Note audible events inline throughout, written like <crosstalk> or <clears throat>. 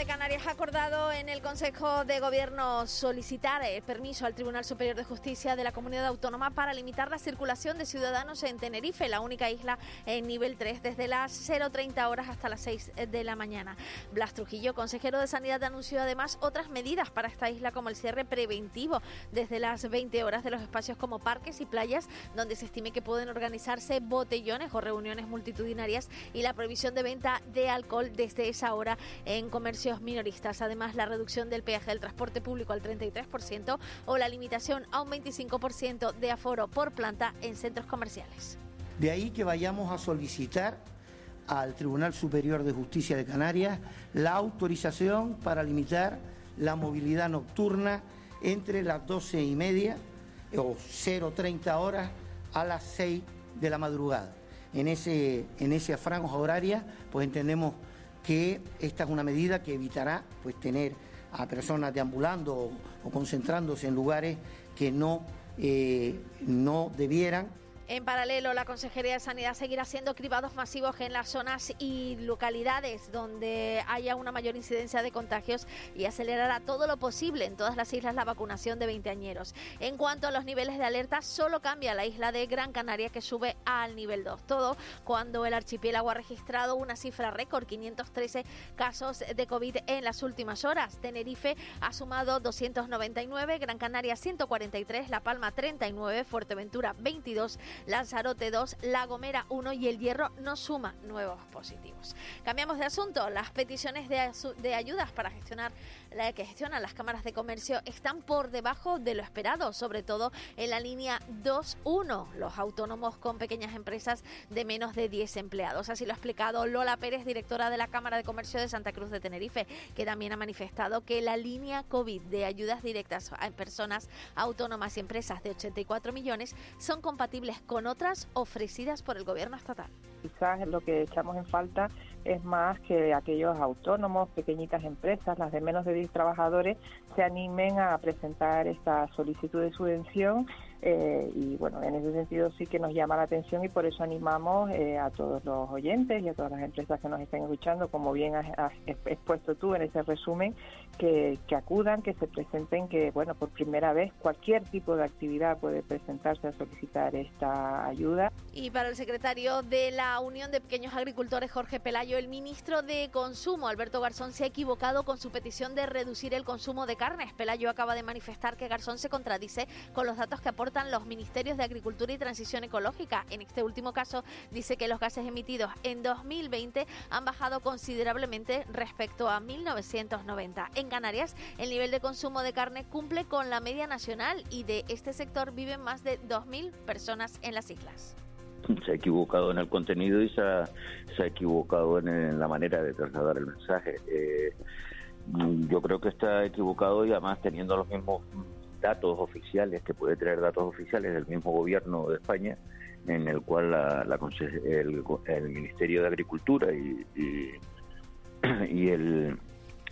De Canarias ha acordado en el Consejo de Gobierno solicitar el permiso al Tribunal Superior de Justicia de la Comunidad Autónoma para limitar la circulación de ciudadanos en Tenerife, la única isla en nivel 3, desde las 0.30 horas hasta las 6 de la mañana. Blas Trujillo, consejero de Sanidad, anunció además otras medidas para esta isla, como el cierre preventivo desde las 20 horas de los espacios como parques y playas, donde se estime que pueden organizarse botellones o reuniones multitudinarias, y la prohibición de venta de alcohol desde esa hora en minoristas. Además, la reducción del peaje del transporte público al 33% o la limitación a un 25% de aforo por planta en centros comerciales. De ahí que vayamos a solicitar al Tribunal Superior de Justicia de Canarias la autorización para limitar la movilidad nocturna entre las 12 y media o 0.30 horas a las 6 de la madrugada. En ese, en esa franja horaria, pues entendemos que esta es una medida que evitará pues tener a personas deambulando o, concentrándose en lugares que no, eh, no debieran en paralelo, la Consejería de Sanidad seguirá haciendo cribados masivos en las zonas y localidades donde haya una mayor incidencia de contagios y acelerará todo lo posible en todas las islas la vacunación de veinteañeros. En cuanto a los niveles de alerta, solo cambia la isla de Gran Canaria que sube al nivel 2. Todo cuando el archipiélago ha registrado una cifra récord, 513 casos de COVID en las últimas horas. Tenerife ha sumado 299, Gran Canaria 143, La Palma 39, Fuerteventura 22, Lanzarote 2, La Gomera 1 y El Hierro no suma nuevos positivos. Cambiamos de asunto. Las peticiones de, ayudas para gestionar la que gestionan las cámaras de comercio están por debajo de lo esperado, sobre todo en la línea 2.1, los autónomos con pequeñas empresas de menos de 10 empleados. Así lo ha explicado Lola Pérez, directora de la Cámara de Comercio de Santa Cruz de Tenerife, que también ha manifestado que la línea COVID de ayudas directas a personas autónomas y empresas de 84 millones son compatibles con otras ofrecidas por el gobierno estatal. Quizás lo que echamos en falta es más que aquellos autónomos, pequeñitas empresas, las de menos de 10 trabajadores, se animen a presentar esta solicitud de subvención eh, y bueno, en ese sentido sí que nos llama la atención y por eso animamos eh, a todos los oyentes y a todas las empresas que nos estén escuchando, como bien has, expuesto tú en ese resumen, que, acudan, que se presenten, que bueno, por primera vez cualquier tipo de actividad puede presentarse a solicitar esta ayuda. Y para el secretario de la Unión de Pequeños Agricultores, Jorge Pelayo, el ministro de Consumo, Alberto Garzón, se ha equivocado con su petición de reducir el consumo de carnes. Pelayo acaba de manifestar que Garzón se contradice con los datos que aporta los ministerios de Agricultura y Transición Ecológica. En este último caso, dice que los gases emitidos en 2020 han bajado considerablemente respecto a 1990. En Canarias, el nivel de consumo de carne cumple con la media nacional y de este sector viven más de 2.000 personas en las islas se ha equivocado en el contenido y se ha, se ha equivocado en, en, la manera de trasladar el mensaje. Eh, yo creo que está equivocado y además teniendo los mismos datos oficiales, que puede traer datos oficiales del mismo gobierno de España, en el cual la, el, Ministerio de Agricultura y, y, <clears throat> y, el,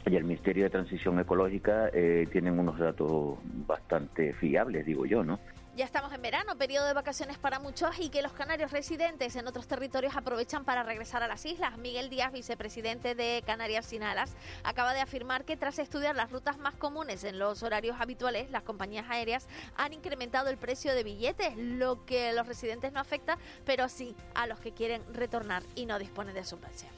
y el Ministerio de Transición Ecológica eh, tienen unos datos bastante fiables, digo yo, ¿no? Ya estamos en verano, periodo de vacaciones para muchos y que los canarios residentes en otros territorios aprovechan para regresar a las islas. Miguel Díaz, vicepresidente de Canarias Sin Alas, acaba de afirmar que tras estudiar las rutas más comunes en los horarios habituales, las compañías aéreas han incrementado el precio de billetes, lo que a los residentes no afecta, pero sí a los que quieren retornar y no disponen de subvención.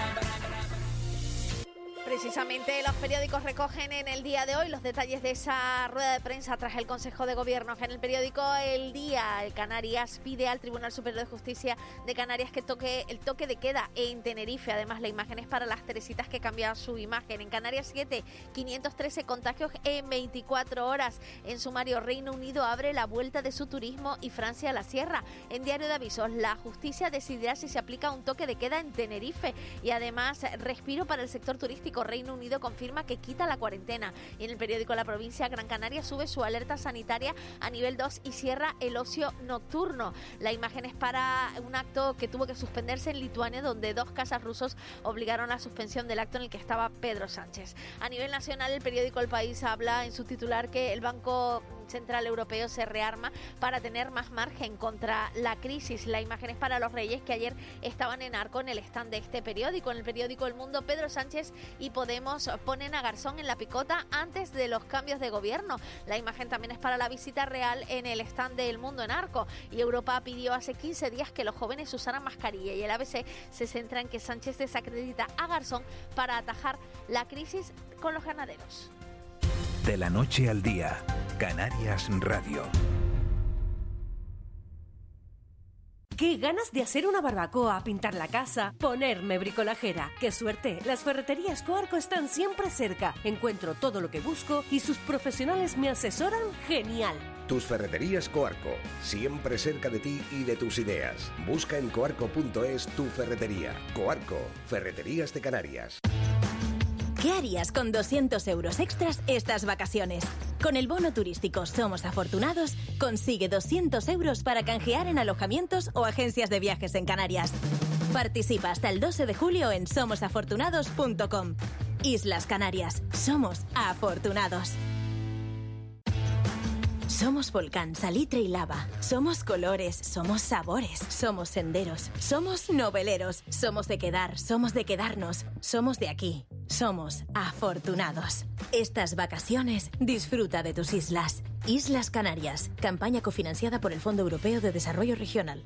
Precisamente los periódicos recogen en el día de hoy los detalles de esa rueda de prensa tras el Consejo de Gobierno. En el periódico El Día, el Canarias pide al Tribunal Superior de Justicia de Canarias que toque el toque de queda en Tenerife. Además, la imagen es para las Teresitas que cambian su imagen. En Canarias 7, 513 contagios en 24 horas. En sumario, Reino Unido abre la vuelta de su turismo y Francia a la sierra. En Diario de Avisos, la justicia decidirá si se aplica un toque de queda en Tenerife. Y además, respiro para el sector turístico Reino Unido confirma que quita la cuarentena. Y en el periódico La Provincia, Gran Canaria sube su alerta sanitaria a nivel 2 y cierra el ocio nocturno. La imagen es para un acto que tuvo que suspenderse en Lituania, donde dos casas rusos obligaron a la suspensión del acto en el que estaba Pedro Sánchez. A nivel nacional, el periódico El País habla en su titular que el Banco Central Europeo se rearma para tener más margen contra la crisis. La imagen es para los reyes que ayer estaban en arco en el stand de este periódico. En el periódico El Mundo, Pedro Sánchez y Podemos ponen a Garzón en la picota antes de los cambios de gobierno. La imagen también es para la visita real en el stand de El Mundo en arco. Y Europa pidió hace 15 días que los jóvenes usaran mascarilla y el ABC se centra en que Sánchez desacredita a Garzón para atajar la crisis con los ganaderos. De la noche al día, Canarias Radio. Qué ganas de hacer una barbacoa, pintar la casa, ponerme bricolajera. Qué suerte, las ferreterías Coarco están siempre cerca. Encuentro todo lo que busco y sus profesionales me asesoran genial. Tus ferreterías Coarco, siempre cerca de ti y de tus ideas. Busca en coarco.es tu ferretería. Coarco, Ferreterías de Canarias. ¿Qué harías con 200 euros extras estas vacaciones? Con el bono turístico Somos Afortunados, consigue 200 euros para canjear en alojamientos o agencias de viajes en Canarias. Participa hasta el 12 de julio en somosafortunados.com. Islas Canarias, somos afortunados. Somos volcán, salitre y lava. Somos colores, somos sabores, somos senderos, somos noveleros, somos de quedar, somos de quedarnos, somos de aquí. Somos afortunados. Estas vacaciones disfruta de tus islas. Islas Canarias, campaña cofinanciada por el Fondo Europeo de Desarrollo Regional.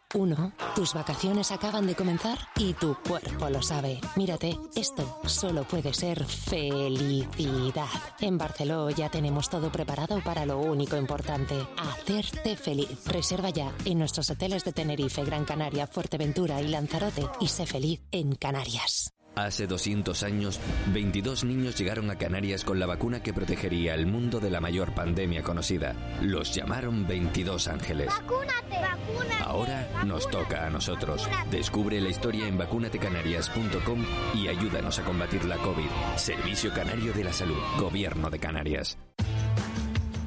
1. Tus vacaciones acaban de comenzar y tu cuerpo lo sabe. Mírate, esto solo puede ser felicidad. En Barceló ya tenemos todo preparado para lo único importante, hacerte feliz. Reserva ya en nuestros hoteles de Tenerife, Gran Canaria, Fuerteventura y Lanzarote y sé feliz en Canarias. Hace 200 años, 22 niños llegaron a Canarias con la vacuna que protegería al mundo de la mayor pandemia conocida. Los llamaron 22 ángeles. ¡Vacúnate! ¡Vacúnate! Ahora nos toca a nosotros. Descubre la historia en vacunatecanarias.com y ayúdanos a combatir la COVID. Servicio Canario de la Salud. Gobierno de Canarias.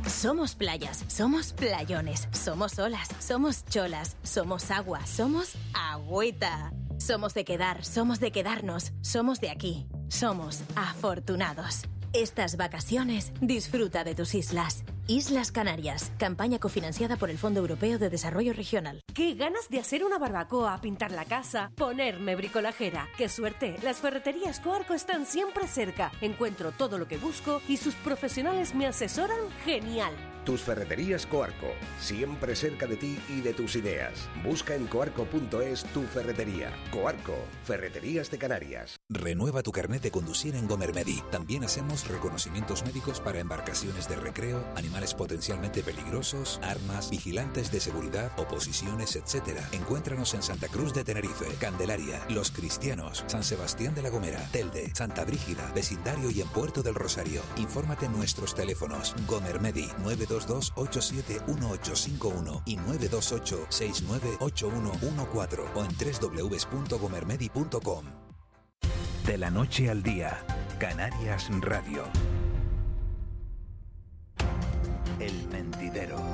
Somos playas, somos playones, somos olas, somos cholas, somos agua, somos agüita. Somos de quedar, somos de quedarnos, somos de aquí, somos afortunados. Estas vacaciones disfruta de tus islas. Islas Canarias, campaña cofinanciada por el Fondo Europeo de Desarrollo Regional. Qué ganas de hacer una barbacoa, pintar la casa, ponerme bricolajera. Qué suerte, las ferreterías Coarco están siempre cerca. Encuentro todo lo que busco y sus profesionales me asesoran genial. Tus ferreterías Coarco, siempre cerca de ti y de tus ideas. Busca en coarco.es tu ferretería. Coarco, Ferreterías de Canarias. Renueva tu carnet de conducir en Gomermedi. También hacemos reconocimientos médicos para embarcaciones de recreo, animales potencialmente peligrosos, armas, vigilantes de seguridad, oposiciones, etc. Encuéntranos en Santa Cruz de Tenerife, Candelaria, Los Cristianos, San Sebastián de la Gomera, Telde, Santa Brígida, Vecindario y en Puerto del Rosario. Infórmate en nuestros teléfonos. Gomermedi 922-871851 y 928-698114 o en www.gomermedi.com. De la noche al día, Canarias Radio. El mentidero.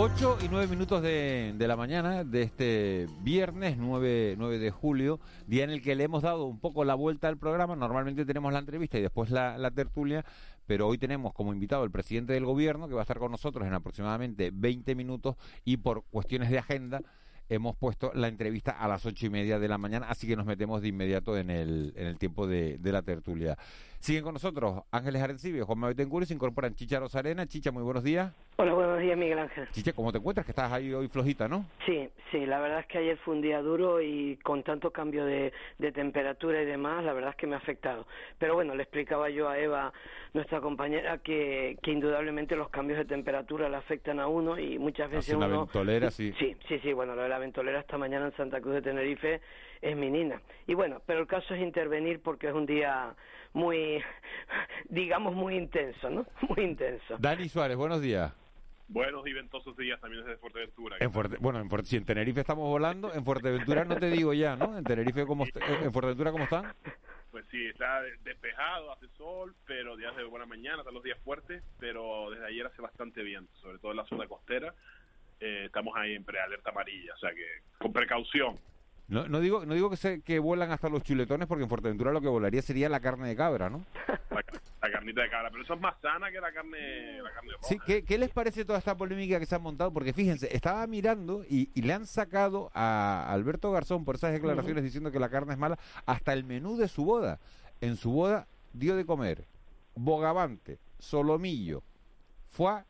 8 y 9 minutos de, de la mañana de este viernes 9, 9 de julio, día en el que le hemos dado un poco la vuelta al programa. Normalmente tenemos la entrevista y después la, tertulia, pero hoy tenemos como invitado el presidente del gobierno que va a estar con nosotros en aproximadamente 20 minutos y por cuestiones de agenda hemos puesto la entrevista a las ocho y media de la mañana, así que nos metemos de inmediato en el, en el tiempo de la tertulia. Siguen con nosotros Ángeles Arencibio, Juan Manuel se incorporan Chicha Rosarena. Chicha, muy buenos días. Hola, buenos días, Miguel Ángel. Chicha, ¿cómo te encuentras? Que estás ahí hoy flojita, ¿no? Sí, sí, la verdad es que ayer fue un día duro y con tanto cambio de, de temperatura y demás, la verdad es que me ha afectado. Pero bueno, le explicaba yo a Eva, nuestra compañera, que, que indudablemente los cambios de temperatura le afectan a uno y muchas veces Hace una uno... ventolera, sí. Sí, sí, sí, bueno, lo de la ventolera esta mañana en Santa Cruz de Tenerife es mi nina. Y bueno, pero el caso es intervenir porque es un día muy, <laughs> digamos, muy intenso, ¿no? <laughs> Muy intenso. Dani Suárez, buenos días. Buenos y ventosos días también desde Fuerteventura. En Fuerte, bueno, en Fuerte, si en Tenerife estamos volando, en Fuerteventura no te digo ya, ¿no? En Tenerife, ¿cómo est- en Fuerteventura, ¿cómo están? Pues sí, está de- despejado, hace sol, pero días de buena mañana, están los días fuertes, pero desde ayer hace bastante viento, sobre todo en la zona costera. Eh, estamos ahí en prealerta amarilla, o sea que con precaución. No, no digo no digo que se que vuelan hasta los chuletones porque en Fuerteventura lo que volaría sería la carne de cabra, ¿no? <laughs> La, la carnita de cabra, pero eso es más sana que la carne, la carne roja. Sí, ¿qué, qué les parece toda esta polémica que se ha montado? Porque fíjense, estaba mirando y, y le han sacado a Alberto Garzón por esas declaraciones diciendo que la carne es mala hasta el menú de su boda. En su boda dio de comer bogavante, solomillo, foie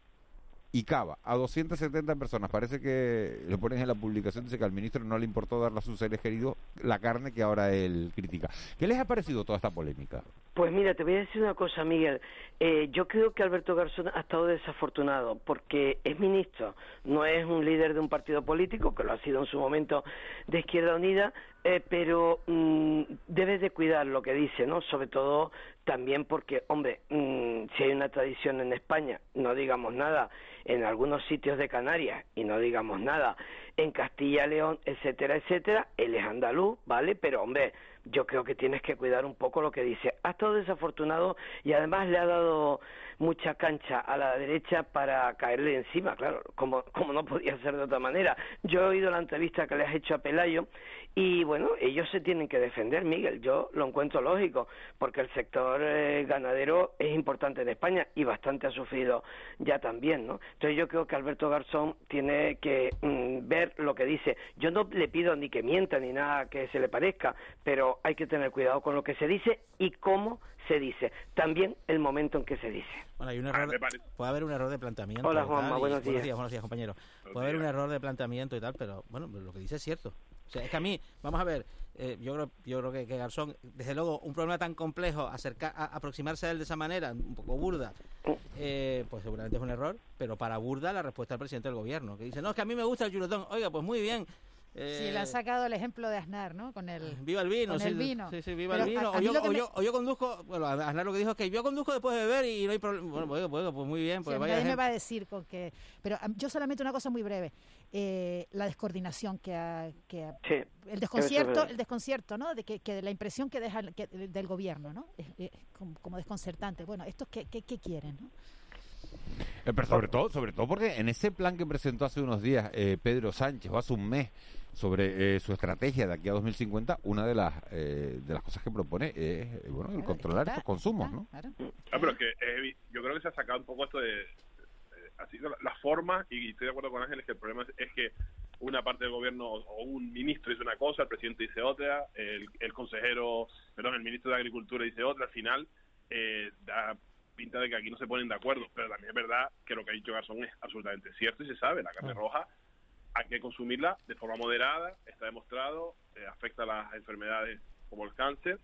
y cava a 270 personas. Parece que lo ponen en la publicación, dice que al ministro no le importó darle a sus seres queridos la carne que ahora él critica. ¿Qué les ha parecido toda esta polémica? Pues mira, te voy a decir una cosa, Miguel. Eh, yo creo que Alberto Garzón ha estado desafortunado porque es ministro, no es un líder de un partido político, que lo ha sido en su momento de Izquierda Unida, eh, pero mm, debe de cuidar lo que dice, ¿no? Sobre todo también porque, hombre, mm, si hay una tradición en España, no digamos nada, en algunos sitios de Canarias y no digamos nada, en Castilla León, etcétera, etcétera, él es andaluz, ¿vale? Pero, hombre, yo creo que tienes que cuidar un poco lo que dice. Ha estado desafortunado y además le ha dado mucha cancha a la derecha para caerle encima, claro, como, como no podía ser de otra manera. Yo he oído la entrevista que le has hecho a Pelayo y bueno, ellos se tienen que defender, Miguel, yo lo encuentro lógico, porque el sector eh, ganadero es importante en España y bastante ha sufrido ya también, ¿no? Entonces yo creo que Alberto Garzón tiene que mm, ver lo que dice. Yo no le pido ni que mienta ni nada que se le parezca, pero hay que tener cuidado con lo que se dice y cómo se dice. También el momento en que se dice. Bueno, hay un Ah, error, puede haber un error de planteamiento. Hola, Juanma, tal, y- buenos días. Buenos días, compañero. Buenos Puede haber un error de planteamiento y tal, pero bueno, lo que dice es cierto. O sea, es que a mí, vamos a ver, eh, yo creo, yo creo que, que Garzón, desde luego, un problema tan complejo, acercar, a- aproximarse a él de esa manera, un poco burda, eh, pues seguramente es un error, pero para burda la respuesta del presidente del gobierno, que dice, no, es que a mí me gusta el chuletón. Oiga, pues muy bien. Sí, eh, le han sacado el ejemplo de Aznar, ¿no? Con el, Viva el vino, con sí, el vino. Sí, sí, viva Pero el vino. a- a O yo, lo que o, me- yo, o yo conduzco, bueno, Aznar lo que dijo es que yo conduzco después de beber y no hay problema. Bueno, pues, pues, pues muy bien, Sí, pues vaya nadie me va a decir con que... Pero yo solamente una cosa muy breve. eh, la descoordinación que ha... Que ha- Sí, el desconcierto, el desconcierto, ¿no? De que, que de la impresión que deja que- del gobierno, ¿no? Es, es como, como desconcertante. Bueno, ¿estos qué, qué, qué quieren, no? Eh, pero sobre todo, sobre todo porque en ese plan que presentó hace unos días eh, Pedro Sánchez, o hace un mes, sobre eh, su estrategia de aquí a 2050, una de las eh, de las cosas que propone es eh, bueno el controlar estos consumos, ¿no? Ah, pero es que es evi- yo creo que se ha sacado un poco esto de, de- así la, la forma y estoy de acuerdo con Ángeles que el problema es, es que una parte del gobierno o un ministro dice una cosa, el presidente dice otra, el, el consejero, perdón, el ministro de Agricultura dice otra, al final eh, da pinta de que aquí no se ponen de acuerdo, pero también es verdad que lo que ha dicho Garzón es absolutamente cierto y se sabe, la carne roja hay que consumirla de forma moderada, está demostrado, eh, afecta a las enfermedades como el cáncer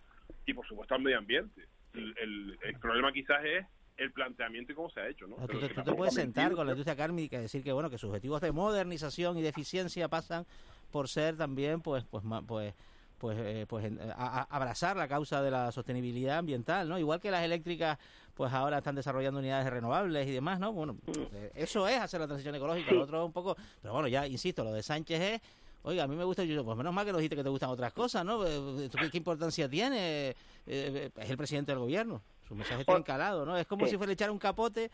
y por supuesto al medio ambiente. El, el- el problema quizás es el planteamiento y cómo se ha hecho, ¿no? Pero tú, te- tú puedes sentar con la industria cárnica y decir que bueno que sus objetivos de modernización y de eficiencia pasan por ser también pues pues pues pues eh, pues a- a- abrazar la causa de la sostenibilidad ambiental, ¿no? Igual que las eléctricas pues ahora están desarrollando unidades renovables y demás, ¿no? Bueno, eh, eso es hacer la transición ecológica, lo otro un poco, pero bueno, ya insisto, lo de Sánchez es Oiga, a mí me gusta yuyo, pues menos mal que nos dijiste que te gustan otras cosas, ¿no? Eh, ¿Qué, qué importancia tiene? Eh, eh, es el presidente del gobierno. Su mensaje está encalado, ¿no? Es como si fuera echar un capote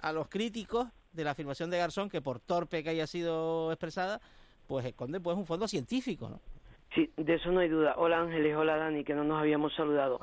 a los críticos de la afirmación de Garzón, que por torpe que haya sido expresada, pues esconde pues un fondo científico, ¿no? Sí, de eso no hay duda. Hola Ángeles, hola Dani, que no nos habíamos saludado.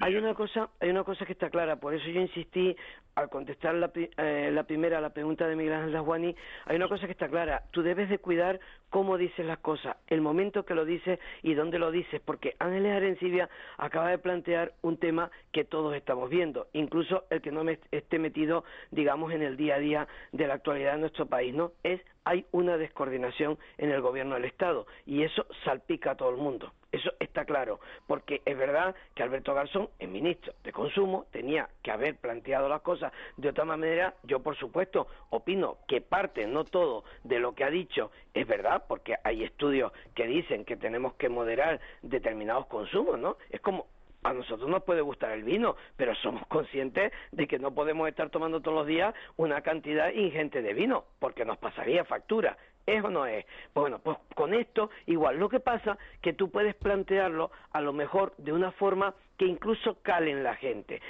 Hay una cosa, hay una cosa que está clara, por eso yo insistí al contestar la, eh, la primera, la pregunta de Miguel Ángel Dasguani, hay una cosa que está clara. Tú debes de cuidar cómo dices las cosas, el momento que lo dices y dónde lo dices, porque Ángeles Arencibia acaba de plantear un tema que todos estamos viendo, incluso el que no me esté metido, digamos, en el día a día de la actualidad de nuestro país, ¿no? Es hay una descoordinación en el gobierno del Estado y eso salpica a todo el mundo. Eso está claro, porque es verdad que Alberto Garzón, el ministro de Consumo, tenía que haber planteado las cosas de otra manera. Yo, por supuesto, opino que parte, no todo, de lo que ha dicho es verdad, porque hay estudios que dicen que tenemos que moderar determinados consumos, ¿no? Es como a nosotros nos puede gustar el vino, pero somos conscientes de que no podemos estar tomando todos los días una cantidad ingente de vino, porque nos pasaría factura. ¿Es o no es? Bueno, pues con esto igual. Lo que pasa que tú puedes plantearlo a lo mejor de una forma que incluso cale en la gente.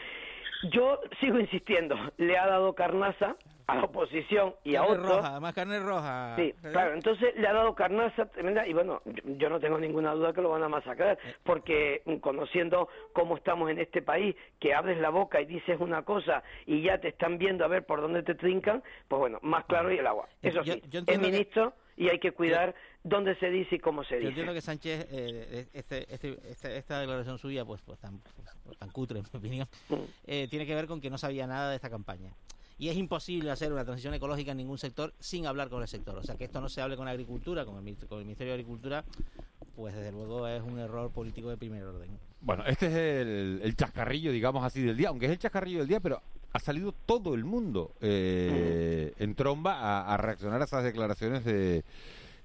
Yo sigo insistiendo, le ha dado carnaza a la oposición y a Carne otros. roja, además carne roja. Sí, claro, entonces le ha dado carnaza tremenda y bueno, yo, yo no tengo ninguna duda que lo van a masacrar, porque mm, conociendo cómo estamos en este país, que abres la boca y dices una cosa y ya te están viendo a ver por dónde te trincan, pues bueno, más claro y el agua. Eso Yo- sí, yo que- ministro y hay que cuidar dónde se dice y cómo se Yo dice. entiendo que Sánchez, eh, este, este- este- esta declaración suya, pues, pues, tan, pues, pues, tan cutre, en mi opinión, Mm. eh, tiene que ver con que no sabía nada de esta campaña. Y es imposible hacer una transición ecológica en ningún sector sin hablar con el sector. O sea, que esto no se hable con agricultura, con el, con el Ministerio de Agricultura, pues desde luego es un error político de primer orden. Bueno, este es el, el chascarrillo, digamos así, del día, aunque es el chascarrillo del día, pero ha salido todo el mundo eh, en tromba a, a reaccionar a esas declaraciones de,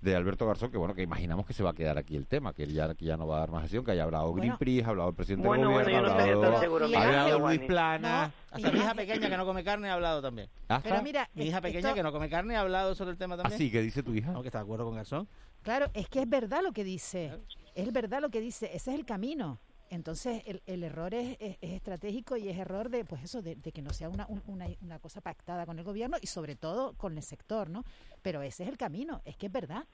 de Alberto Garzón, que bueno, que imaginamos que se va a quedar aquí el tema, que él ya, que ya no va a dar más acción, que haya hablado Bueno. Greenpeace, ha hablado el presidente Bueno, del bueno, gobierno, yo no hablado, seguro, ha hablado. Luis Plana. Hasta <laughs> mi hija pequeña que no come carne ha hablado también. ¿Hasta? Pero mira, Mi hija pequeña esto- que no come carne ha hablado sobre el tema ¿Ah, también. sí? ¿Qué dice tu hija? Aunque está de acuerdo con Garzón. Claro, es que es verdad lo que dice. Es verdad lo que dice. Ese es el camino. Entonces, el, el error es, es- es estratégico y es error de, pues eso, de, que no sea una, un- una, una cosa pactada con el gobierno y sobre todo con el sector, ¿no? Pero ese es el camino. Es que es verdad.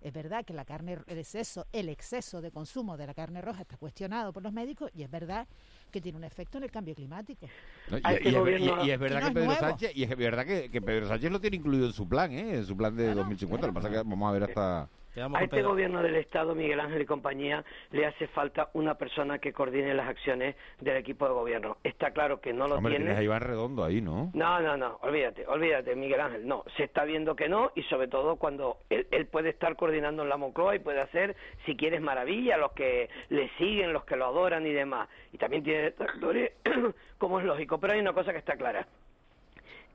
Es verdad que la carne, el exceso, el exceso de consumo de la carne roja está cuestionado por los médicos y es verdad que tiene un efecto en el cambio climático. No, y, A y este gobierno- y- y es verdad Y no que Pedro. Sánchez y es verdad que, que Pedro Sánchez lo tiene incluido en su plan, ¿eh? en su plan de 2050. Lo que pasa es que vamos a ver hasta A este gobierno del Estado, Miguel Ángel y compañía, le hace falta una persona que coordine las acciones del equipo de gobierno. Está claro que no lo Hombre, tiene. tienes a Iván Redondo ahí, ¿no? No, no, no, olvídate, olvídate, Miguel Ángel. No, se está viendo que no y sobre todo cuando él, él puede estar coordinando en la Moncloa y puede hacer, si quieres, maravilla, los que le siguen, los que lo adoran y demás. Y también tiene <clears throat> como es lógico. Pero hay una cosa que está clara.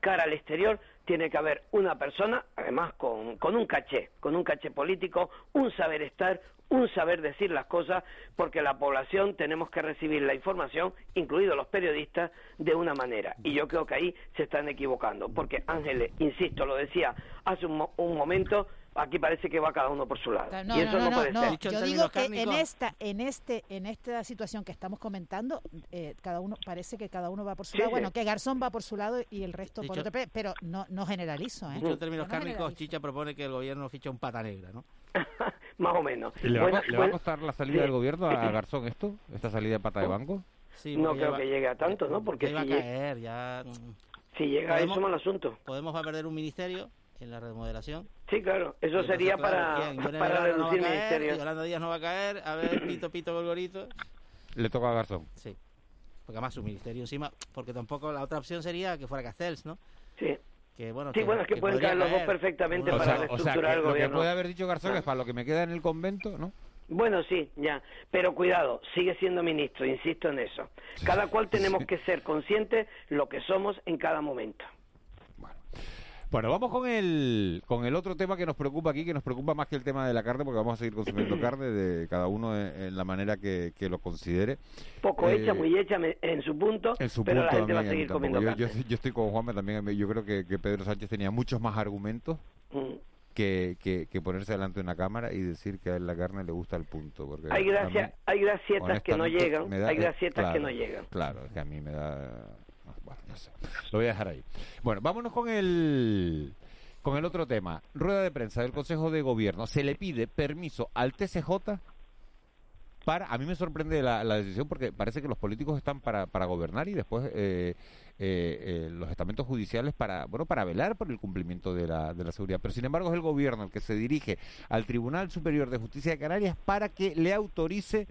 Cara al exterior tiene que haber una persona, además con, con un caché, con un caché político, un saber estar, un saber decir las cosas, porque la población tenemos que recibir la información, incluidos los periodistas, de una manera. Y yo creo que ahí se están equivocando, porque Ángeles, insisto, lo decía hace un, un momento, aquí parece que va cada uno por su lado. No, y eso no, no, puede no, ser. no. Yo digo que en esta, en este, en esta situación que estamos comentando, eh, cada uno parece que cada uno va por su Sí, lado. sí. Bueno, que Garzón va por su lado y el resto por Dicho- otro, pe- pero no, no generalizo, ¿eh? Dicho en términos No cárnicos, generalizo. Chicha propone que el gobierno fiche un pata negra, ¿no? <laughs> Más o menos. ¿Y ¿Le va, a Bueno, le va a costar la salida sí. del gobierno a <laughs> Garzón esto? ¿Esta salida de pata de banco? Sí, no creo va- que llegue a tanto, ¿no? Porque si, a caer, ya... si llega a Podemos- eso, mal asunto. Podemos va a perder un ministerio en la remodelación. Sí, claro, eso entonces, sería claro, para, para Belarra no va a reducir caer, ministerio. Yolanda Díaz no va a caer, a ver, pito, pito, gorgorito. Le toca a Garzón. Sí, porque además su ministerio encima, porque tampoco la otra opción sería que fuera Castells, ¿no? Sí. Que bueno, Sí, bueno, es que pueden podría caer los dos perfectamente O para sea, o sea, reestructurar que el lo que gobierno. puede haber dicho Garzón es para lo que me queda en el convento, ¿no? Bueno, sí, ya. Pero cuidado, sigue siendo ministro, insisto en eso. Cada cual tenemos que ser conscientes lo que somos en cada momento. Bueno, vamos con el, con el otro tema que nos preocupa aquí, que nos preocupa más que el tema de la carne, porque vamos a seguir consumiendo <clears throat> carne de cada uno en, en la manera que, que lo considere. Poco Eh, hecha, muy hecha en su punto, En su pero punto la gente va a también, seguir comiendo yo, carne. yo, yo estoy con Juanma también. Yo creo que, que Pedro Sánchez tenía muchos más argumentos Mm. que, que, que ponerse delante de una cámara y decir que a él la carne le gusta el punto. Porque Hay, gracia, hay gracietas que no llegan, da- hay eh, gracietas que claro, no llegan. Claro, es que a mí me da... Bueno, no sé. Lo voy a dejar ahí. Bueno, vámonos con el... Con el otro tema, rueda de prensa del Consejo de Gobierno. Se le pide permiso al TCJ para, a mí me sorprende la, decisión porque parece que los políticos están para, para gobernar y después eh, eh, eh, los estamentos judiciales para, bueno, para velar por el cumplimiento de la, de la seguridad. Pero sin embargo es el gobierno el que se dirige al Tribunal Superior de Justicia de Canarias para que le autorice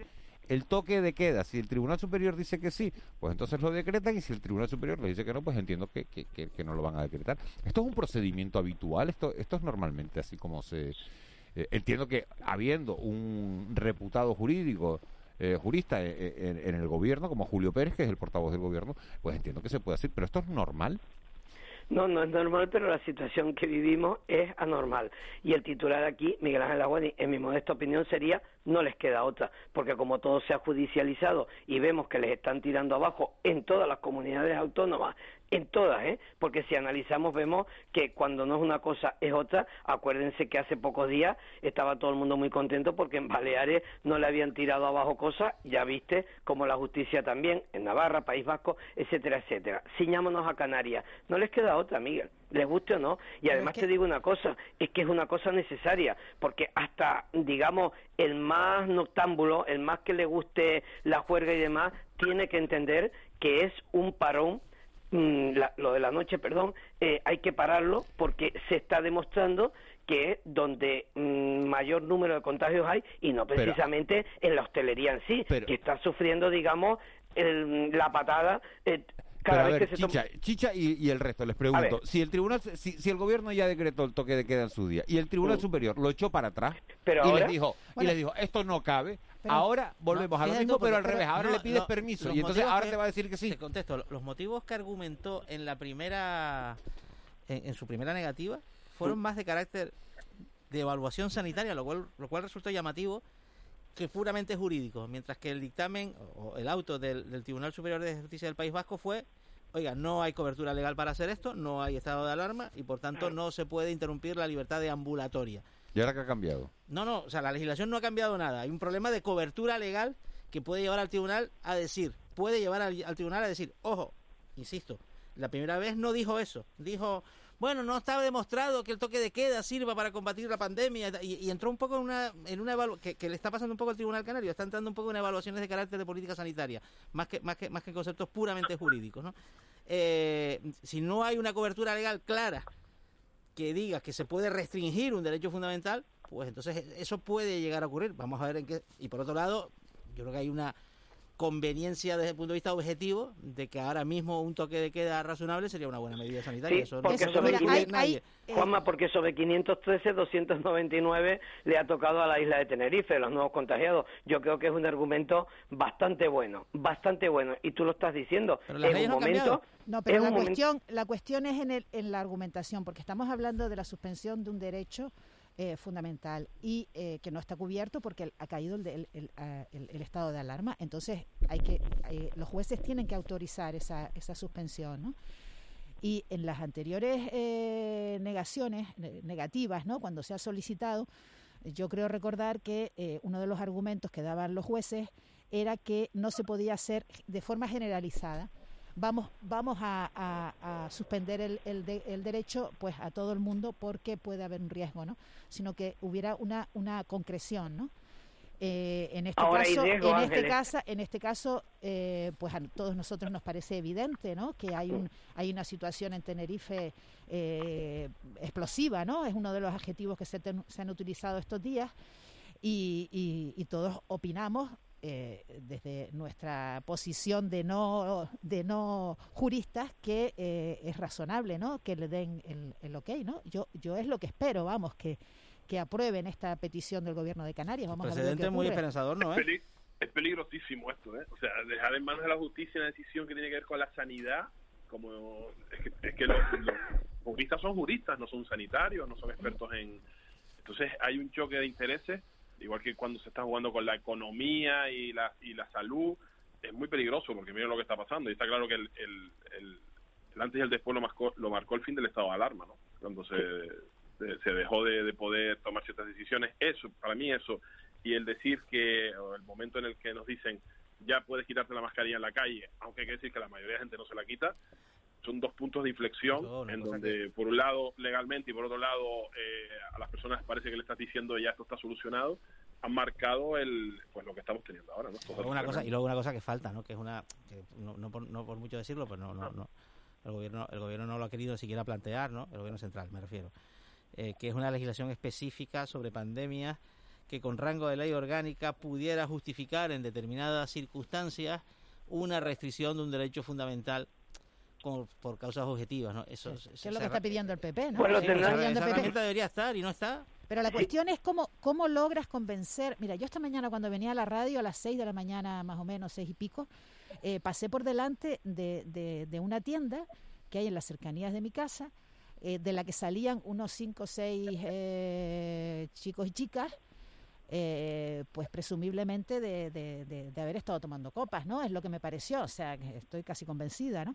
el toque de queda. Si el Tribunal Superior dice que sí, pues entonces lo decretan y si el Tribunal Superior le dice que no, pues entiendo que, que, que, no lo van a decretar. Esto es un procedimiento habitual, esto, esto es normalmente así como se... eh, entiendo que habiendo un reputado jurídico, eh, jurista eh, eh, en, en el gobierno, como Julio Pérez, que es el portavoz del gobierno, pues entiendo que se puede hacer, pero esto es normal. No, no es normal, pero la situación que vivimos es anormal. Y el titular aquí, Miguel Ángel Aguani, en mi modesta opinión sería no les queda otra, porque como todo se ha judicializado y vemos que les están tirando abajo en todas las comunidades autónomas, en todas, ¿eh? porque si analizamos vemos que cuando no es una cosa es otra, acuérdense que hace pocos días estaba todo el mundo muy contento porque en Baleares no le habían tirado abajo cosas, ya viste, como la justicia también, en Navarra, País Vasco, etcétera, etcétera. Ciñámonos a Canarias, no les queda otra, Miguel, les guste o no, y además te digo una cosa, es que es una cosa necesaria, porque hasta, digamos, el más noctámbulo, el más que le guste la juerga y demás, tiene que entender que es un parón la- lo de la noche, perdón, eh, hay que pararlo porque se está demostrando que es donde mm, mayor número de contagios hay y no Pero- precisamente en la hostelería en sí, que está sufriendo, digamos, el- la patada eh, cada Pero a ver, toma... Chicha, Chicha y, y el resto, les pregunto, si el tribunal, si, si el gobierno ya decretó el toque de queda en su día y el Tribunal Mm. Superior lo echó para atrás Pero y ahora- les dijo, y les dijo, esto no cabe, Pero- ahora volvemos a lo mismo, pero al revés, ahora no, le pides permiso y entonces ahora que- te va a decir que sí. Te contesto, lo- los motivos que argumentó en la primera, en, en su primera negativa, fueron más de carácter de evaluación sanitaria, lo cual, lo cual resultó llamativo que puramente jurídico, mientras que el dictamen o el auto del, del Tribunal Superior de Justicia del País Vasco fue, oiga, no hay cobertura legal para hacer esto, no hay estado de alarma y por tanto no se puede interrumpir la libertad de ambulatoria. ¿Y ahora qué ha cambiado? No, no, o sea, la legislación no ha cambiado nada. Hay un problema de cobertura legal que puede llevar al tribunal a decir, puede llevar al, al tribunal a decir, ojo, insisto, la primera vez no dijo eso, dijo, bueno, no estaba demostrado que el toque de queda sirva para combatir la pandemia y, entró un poco en una, en una que, que le está pasando un poco al Tribunal Canario, está entrando un poco en evaluaciones de carácter de política sanitaria, más que, más que, más que conceptos puramente jurídicos, ¿no? Eh, si no hay una cobertura legal clara que diga que se puede restringir un derecho fundamental, pues entonces eso puede llegar a ocurrir. Vamos a ver en qué. Y por otro lado, yo creo que hay una conveniencia desde el punto de vista objetivo de que ahora mismo un toque de queda razonable sería una buena medida sanitaria. Sí, eso porque sobre dude 500 nadie. Juanma, porque sobre 513, 299 le ha tocado a la isla de Tenerife, los nuevos contagiados. Yo creo que es un argumento bastante bueno, bastante bueno. Y tú lo estás diciendo. las en leyes un no momento, cambiado. No, pero la un momento- cuestión, la cuestión es en, el, en la argumentación, porque estamos hablando de la suspensión de un derecho eh, fundamental y eh, que no está cubierto porque ha caído el, ah, el- el estado de alarma. Entonces, hay que eh, los jueces tienen que autorizar esa, esa suspensión. Y en las anteriores negaciones negativas. Cuando se ha solicitado, yo creo recordar que uno de los argumentos que daban los jueces era que no se podía hacer de forma generalizada. Vamos, vamos a, a- a suspender el, el de- el derecho pues a todo el mundo porque puede haber un riesgo, ¿no? Sino que hubiera una, una concreción, ¿no? Eh, en este Ahora caso, riesgo, en este caso, en este caso, eh, pues a todos nosotros nos parece evidente, ¿no? Que hay un, hay una situación en Tenerife eh, explosiva, ¿no? Es uno de los adjetivos que se, ten- se han utilizado estos días y, y- y todos opinamos eh, desde nuestra posición de no de no juristas que eh, es razonable, ¿no? Que le den el, el ok, ¿no? Yo yo es lo que espero, vamos, que que aprueben esta petición del gobierno de Canarias. Vamos a ver Precedente qué muy ocurre. esperanzador, ¿no? Es, eh? peli- es peligrosísimo esto, ¿eh? O sea, dejar en manos de la justicia una decisión que tiene que ver con la sanidad, como es que, es que los, los juristas son juristas, no son sanitarios, no son expertos en... Entonces hay un choque de intereses, igual que cuando se está jugando con la economía y la, y la salud, es muy peligroso porque miren lo que está pasando. Y está claro que el, el, el- el antes y el después lo marcó, lo marcó el fin del estado de alarma, ¿no? Cuando se, se, dejó de, de poder tomar ciertas decisiones. Eso, para mí eso, y el decir que, o el momento en el que nos dicen ya puedes quitarte la mascarilla en la calle, aunque hay que decir que la mayoría de gente no se la quita, son dos puntos de inflexión en donde, por un lado, legalmente y por otro lado, eh, a las personas parece que le estás diciendo ya esto está solucionado. han marcado el pues lo que estamos teniendo ahora. ¿no? Luego una cosa, y luego una cosa que falta, ¿no? que es una, que no, no, por, no por mucho decirlo, pues no, no, no, el gobierno, el gobierno no lo ha querido siquiera plantear, ¿no? el gobierno central me refiero, eh, que es una legislación específica sobre pandemias que con rango de ley orgánica pudiera justificar en determinadas circunstancias una restricción de un derecho fundamental con, por causas objetivas, ¿no? Eso, ¿Qué es lo que está pidiendo el PP, no? Pues lo Sí, tendrá- está pidiendo esa el PP. herramienta debería estar y no está. Pero la cuestión es cómo, cómo logras convencer. Mira, yo esta mañana cuando venía a la radio a las 6 de la mañana, más o menos, seis y pico, eh, pasé por delante de, de- de una tienda que hay en las cercanías de mi casa, eh, de la que salían unos cinco o seis eh, chicos y chicas, eh, pues presumiblemente de, de- de- de haber estado tomando copas, ¿no? Es lo que me pareció, o sea, que estoy casi convencida, ¿no?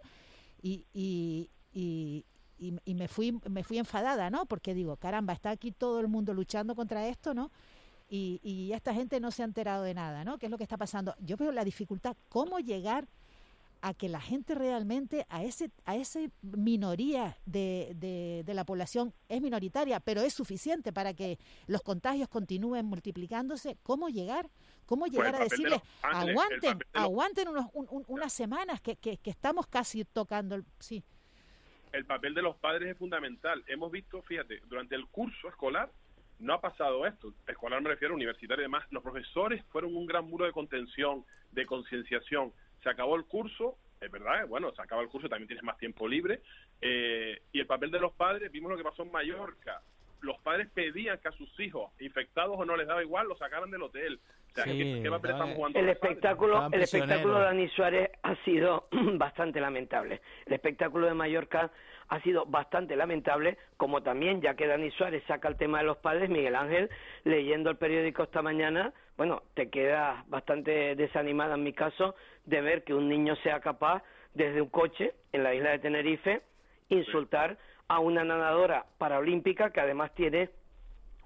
Y, y, y, y, y me fui me fui enfadada, ¿no? Porque digo, caramba, está aquí todo el mundo luchando contra esto, ¿no? Y, y esta gente no se ha enterado de nada, ¿no? ¿Qué es lo que está pasando? Yo veo la dificultad, cómo llegar a que la gente realmente, a ese a esa minoría de, de, de la población es minoritaria, pero es suficiente para que los contagios continúen multiplicándose, ¿cómo llegar? ¿Cómo Pues llegar a de decirles, ángeles, aguanten, de los- aguanten unos, un- un- unas semanas que, que, que estamos casi tocando el... Sí. el papel de los padres es fundamental. Hemos visto, fíjate, durante el curso escolar no ha pasado esto. Escolar me refiero a universitario y demás. Los profesores fueron un gran muro de contención, de concienciación. Se acabó el curso, es verdad, bueno, se acaba el curso, también tienes más tiempo libre. eh, y el papel de los padres, vimos lo que pasó en Mallorca. Los padres pedían que a sus hijos, infectados o no les daba igual, los sacaran del hotel. O sea, Sí, ¿qué, qué papel están jugando El espectáculo, el espectáculo de. Dani Suárez ha sido <clears throat> bastante lamentable. El espectáculo de Mallorca ha sido bastante lamentable, como también, ya que Dani Suárez saca el tema de los padres, Miguel Ángel, leyendo el periódico esta mañana, bueno, te quedas bastante desanimada en mi caso de ver que un niño sea capaz, desde un coche en la isla de Tenerife, insultar a una nadadora paraolímpica que además tiene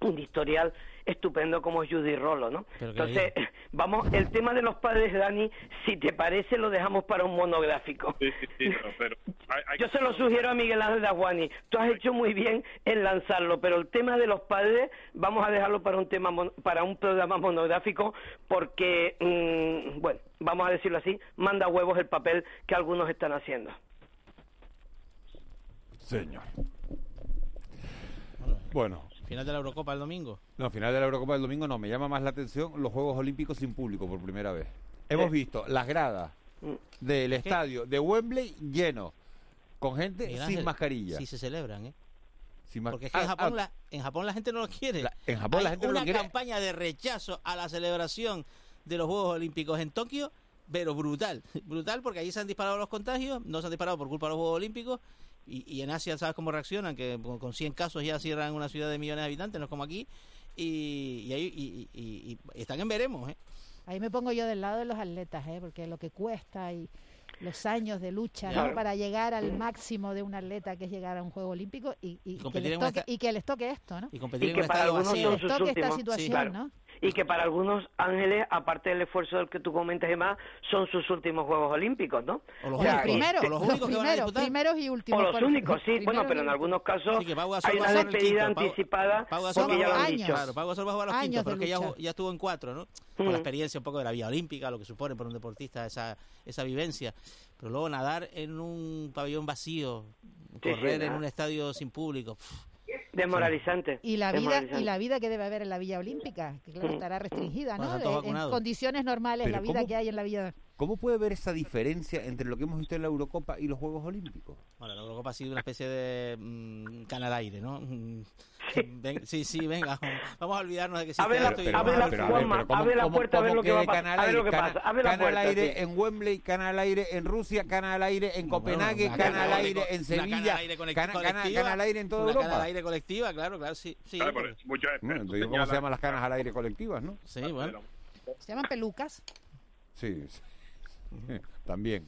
un historial estupendo como es Judy Rolo, ¿no? Entonces, <laughs> vamos, el tema de los padres, Dani, si te parece, lo dejamos para un monográfico. Sí, sí, sí, pero- pero hay- hay Yo se lo sugiero a Miguel Ángel Daguani. Tú has hecho muy bien en lanzarlo, pero el tema de los padres vamos a dejarlo para un tema mon- para un programa monográfico porque, mm, bueno, vamos a decirlo así, manda huevos el papel que algunos están haciendo. Señor. Bueno, Final de la Eurocopa el domingo. no, final de la Eurocopa del domingo no, me llama más la atención los Juegos Olímpicos sin público por primera vez. Hemos visto las gradas Mm. del estadio de Wembley lleno, con gente Miguel sin Ángel, mascarilla. Sí se celebran, ¿eh? Sin Porque es que Ah, en, Japón ah, la, en Japón la gente no lo quiere. en Japón la gente no lo una quiere. campaña de rechazo a la celebración de los Juegos Olímpicos en Tokio, pero brutal. Brutal porque allí se han disparado los contagios, no se han disparado por culpa de los Juegos Olímpicos. Y, y en Asia, ¿sabes cómo reaccionan? Que con, con 100 casos ya cierran una ciudad de millones de habitantes, no es como aquí. Y, y, ahí- y- y- y están en veremos, ¿eh? Ahí me pongo yo del lado de los atletas, ¿eh? porque lo que cuesta y los años de lucha ¿no? Para llegar al máximo de un atleta que es llegar a un juego olímpico y, y que, les toque, esta- y que les toque esto, ¿no? Y competir Y en que un para estadio algunos vacío. son sus toque esta situación, claro. ¿no? Y que para algunos ángeles, aparte del esfuerzo del que tú comentas y más, son sus últimos Juegos Olímpicos, ¿no? O los O sea, Los primeros, o los los únicos que van a primeros, primeros y últimos. O los por- únicos, sí. primeros Bueno, pero en algunos casos Sí, Pau hay una despedida quinto. Pau- anticipada Pau Gasol porque ya lo han años. dicho. Claro, Pau Gasol va a jugar los Años quintos, pero que ya, ya estuvo en cuatro, ¿no? Con Mm. la experiencia un poco de la vía olímpica, lo que supone para un deportista esa, esa vivencia. Pero luego nadar en un pabellón vacío, correr sí, en un estadio sin público. Desmoralizante. Y la vida y la vida que debe haber en la Villa Olímpica, que claro Mm. estará restringida, Bueno, ¿no? en condiciones normales, Pero la vida ¿cómo- que hay en la Villa. ¿Cómo puede ver esa diferencia entre lo que hemos visto en la Eurocopa y los Juegos Olímpicos? Bueno, la Eurocopa ha sido una especie de mm, canal aire, ¿no? Mm, ven- sí, sí, venga, <laughs> vamos a olvidarnos de que existe Abre la- esto y abre la- a- pero, Juanma, pero ¿cómo- abre la cómo- puerta a ver cómo lo que va a que pasar, canal a ver lo aire? que Cana- pasa, abre la Canal puerta, aire sí. en Wembley, canal aire en Rusia, canal aire en Copenhague, Bueno, canal canal aire en Sevilla, canal aire conect- cana- cana- colectiva, canal aire en toda una Europa. canal aire colectiva, claro, claro, sí. sí Claro, pero- pero muchos Bueno, entonces, ¿cómo se llaman las canas al aire colectivas, no? sí, bueno. Se llaman pelucas. Sí, sí. <laughs> también.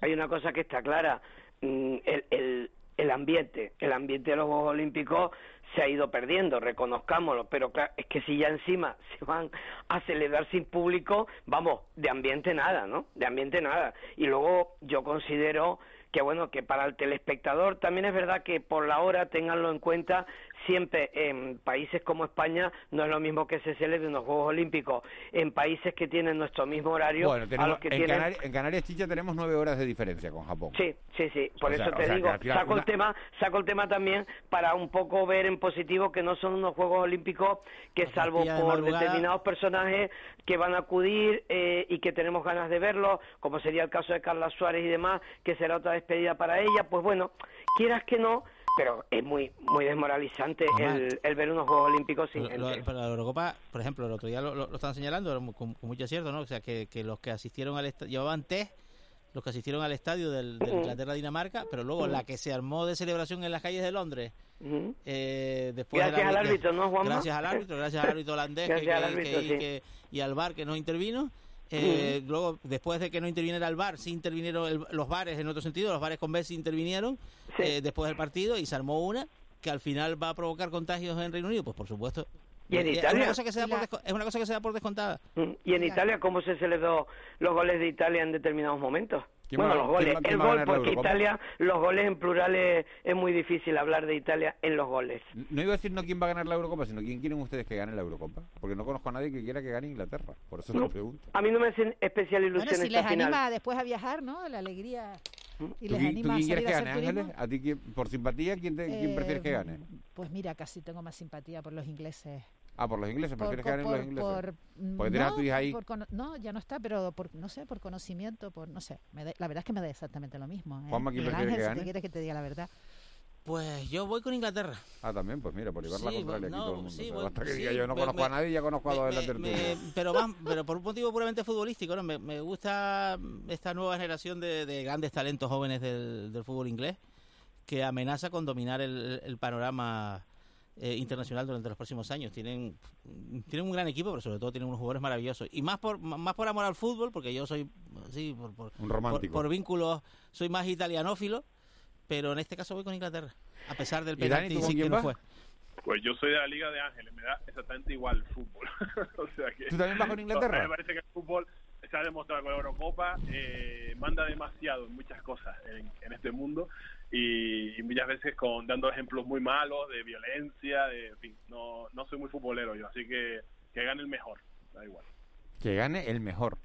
Hay una cosa que está clara. Mm, El, el, el ambiente, el ambiente de los Juegos Olímpicos se ha ido perdiendo, reconozcámoslo, pero es que si ya encima <laughs> se van a celebrar sin público, vamos, de ambiente nada, ¿no? De ambiente nada. Y luego yo considero que bueno, que para el telespectador también es verdad que por la hora tenganlo en cuenta siempre en países como España no es lo mismo que se celebre unos Juegos Olímpicos en países que tienen nuestro mismo horario Bueno, a tenemos, los que en, tienen Canarias, en Canarias, Chicha, tenemos nueve horas de diferencia con Japón. Sí, sí, sí. Por O eso sea- te digo, final saco una- el tema, saco el tema también para un poco ver en positivo que no son unos Juegos Olímpicos que salvo de por madrugada. determinados personajes que van a acudir eh, y que tenemos ganas de verlos, como sería el caso de Carla Suárez y demás, que será otra despedida para ella, pues bueno, quieras que no, pero es muy muy desmoralizante el, el ver unos Juegos Olímpicos sin Lo- lo- la Eurocopa, por ejemplo, el otro día lo, lo, estaban señalando con, con mucho acierto, ¿no? O sea, que, que los que asistieron al estadio, llevaban test, los que asistieron al estadio del, del Ujú. Inglaterra-Dinamarca, pero luego Ujú. la que se armó de celebración en las calles de Londres, Ujú. eh, después Gracias al árbitro, ¿no, Juanma? Gracias al árbitro, gracias al árbitro holandés que- al árbitro, que- sí. que- y al VAR que no intervino. Eh, Luego, después de que no interviniera el VAR, sí intervinieron el- los bares en otro sentido, los bares con B sí intervinieron eh, después del partido y se armó una que al final va a provocar contagios en Reino Unido, pues por supuesto. ¿Y en Es Italia? una cosa que se da por desco- es una cosa que se da por descontada. Mm, ¿Y en Italia cómo se celebró los goles de Italia en determinados momentos? ¿Quién Bueno, va- los goles, quién quién el a gol, porque? Italia, los goles en plural es, es muy difícil hablar de Italia en los goles. No iba a decir no quién va a ganar la Eurocopa, sino quién quieren ustedes que gane la Eurocopa. Porque no conozco a nadie que quiera que gane Inglaterra. Por eso No. lo pregunto. A mí no me hacen especial ilusión Bueno, si esta les final. anima después a viajar, ¿no? La alegría. Y ¿Tú, les anima a quién quieres salir gane, turismo. Ángeles? ¿A ti por simpatía quién, te- quién Eh, prefieres que gane? Pues mira, casi tengo más simpatía por los ingleses. Ah, por los ingleses, Por- prefieres que ganen los ingleses. por- Porque tienes a no, tu hija ahí. por no, ya no está, pero por, no sé, por conocimiento, por no sé. me da- la verdad es que me da exactamente lo mismo. ¿eh? Juanma, ¿quién Miguel prefiere que Ángel, si gane? te quieres que te diga la verdad. Pues yo voy con Inglaterra. Ah, también, pues mira, por llevar la Sí, contraria bueno, aquí todo el no, mundo. sí, Basta que sí, diga yo no me- conozco a nadie, ya conozco a dos de la tertulia. me- pero, más, pero por un motivo puramente futbolístico, ¿no? Me, me gusta esta nueva generación de, de grandes talentos jóvenes del, del fútbol inglés que amenaza con dominar el, el panorama eh, internacional durante los próximos años. Tienen, tienen un gran equipo, pero sobre todo tienen unos jugadores maravillosos. Y más por, más por amor al fútbol, porque yo soy, sí, por, por, Un romántico. por, por vínculos, soy más italianófilo, pero en este caso voy con Inglaterra, a pesar del ¿Y Dani, penalti sí que no fue. Pues yo soy de la Liga de Ángeles, me da exactamente igual el fútbol. <laughs> o sea que, ¿Tú también vas con Inglaterra? Me parece que el fútbol se ha demostrado con la Eurocopa, eh, manda demasiado en muchas cosas en, en este mundo y, y muchas veces con dando ejemplos muy malos de violencia, de, en fin, no, no soy muy futbolero yo, así que que gane el mejor, da igual. Que gane el mejor.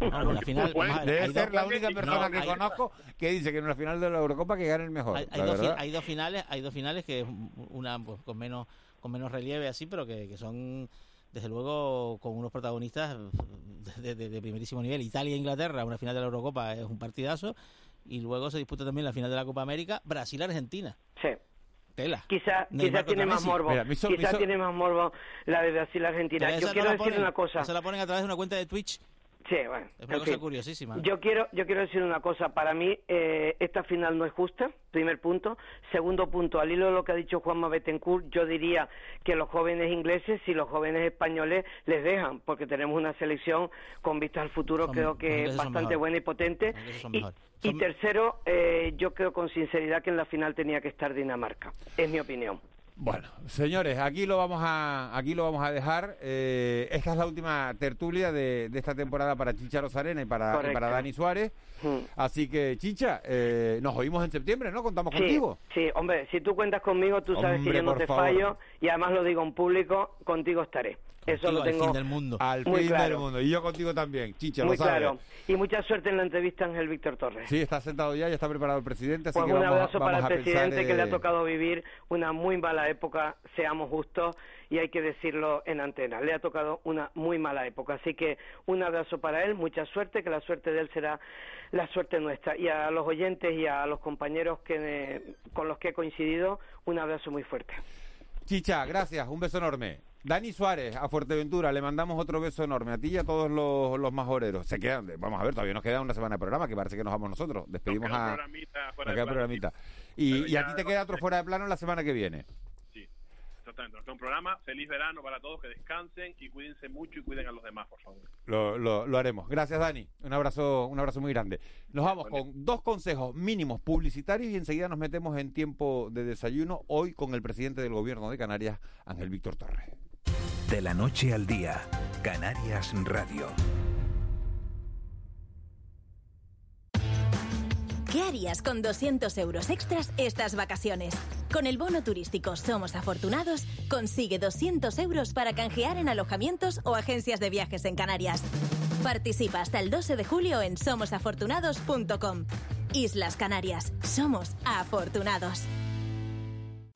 No, la final, vamos a ver, Debe hay ser dos- la única no, persona que hay- conozco que dice que en la final de la Eurocopa que gane el mejor. hay, dos, hay dos finales hay dos finales que es una pues, con menos con menos relieve así pero que, que son desde luego con unos protagonistas de, de- de primerísimo nivel Italia e Inglaterra una final de la Eurocopa es un partidazo y luego se disputa también la final de la Copa América Brasil Argentina Sí. Tela Quizá, quizá tiene más morbo. Mira, quizá tiene más morbo la de Brasil-Argentina. Yo quiero decir ponen- una cosa. esa la ponen a través de una cuenta de Twitch Bueno. es una en cosa fin. curiosísima Yo quiero, yo quiero decir una cosa. Para mí, eh, esta final no es justa, primer punto. Segundo punto, al hilo de lo que ha dicho Juanma Betancourt, yo diría que los jóvenes ingleses y los jóvenes españoles les dejan, porque tenemos una selección con vistas al futuro, Son- creo que bastante buena y potente. Son Y, y tercero, eh, yo creo con sinceridad que en la final tenía que estar Dinamarca. Es mi opinión. Bueno, señores, aquí lo vamos a, aquí lo vamos a dejar. Eh, esta es la última tertulia de, de esta temporada para Chicha Rosarena y para, y para Dani Suárez. Así que, Chicha, eh, nos oímos en septiembre, ¿no? Contamos Sí, contigo. sí, hombre, si tú cuentas conmigo, tú sabes Hombre, que yo no te favor. fallo y además lo digo en público, contigo estaré. Eso lo al tengo fin del mundo Al muy fin claro. del mundo. Y yo contigo también, Chicha, muy lo sabes. claro. Y mucha suerte en la entrevista Ángel Víctor Torres. Sí, está sentado ya, ya está preparado el presidente, así Pues que un vamos, a- abrazo vamos para el presidente pensar, que le eh, ha tocado vivir una muy mala época, seamos justos, y hay que decirlo en antena. Le ha tocado una muy mala época. Así que un abrazo para él, mucha suerte, que la suerte de él será la suerte nuestra. Y a los oyentes y a los compañeros que, con los que he coincidido, un abrazo muy fuerte. Chicha, gracias, un beso enorme. Dani Suárez, a Fuerteventura, le mandamos otro beso enorme a ti y a todos los, los majoreros. Se quedan, vamos a ver, todavía nos queda una semana de programa, que parece que nos vamos nosotros. Despedimos a... programita fuera nos de queda plano, programita. Y, y a ti te queda otro fuera de plano la semana que viene. Sí, exactamente. Nos queda un programa. Feliz verano para todos, que descansen y cuídense mucho y cuiden a los demás, por favor. Lo, lo, lo haremos. Gracias, Dani. Un abrazo, un abrazo muy grande. Nos vamos con dos consejos mínimos publicitarios y enseguida nos metemos en tiempo de desayuno hoy con el presidente del gobierno de Canarias, Ángel Víctor Torres. De la noche al día, Canarias Radio. ¿Qué harías con 200 euros extras estas vacaciones? Con el bono turístico Somos Afortunados, consigue 200 euros para canjear en alojamientos o agencias de viajes en Canarias. Participa hasta el 12 de julio en somosafortunados.com. Islas Canarias, somos afortunados.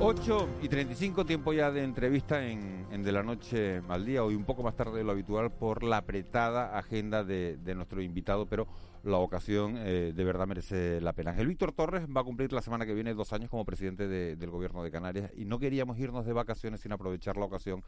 8 y 35, tiempo ya de entrevista en, en De la Noche al Día, hoy un poco más tarde de lo habitual por la apretada agenda de, de nuestro invitado, pero la ocasión eh, de verdad merece la pena. El Víctor Torres va a cumplir la semana que viene dos años como presidente de- del Gobierno de Canarias y no queríamos irnos de vacaciones sin aprovechar la ocasión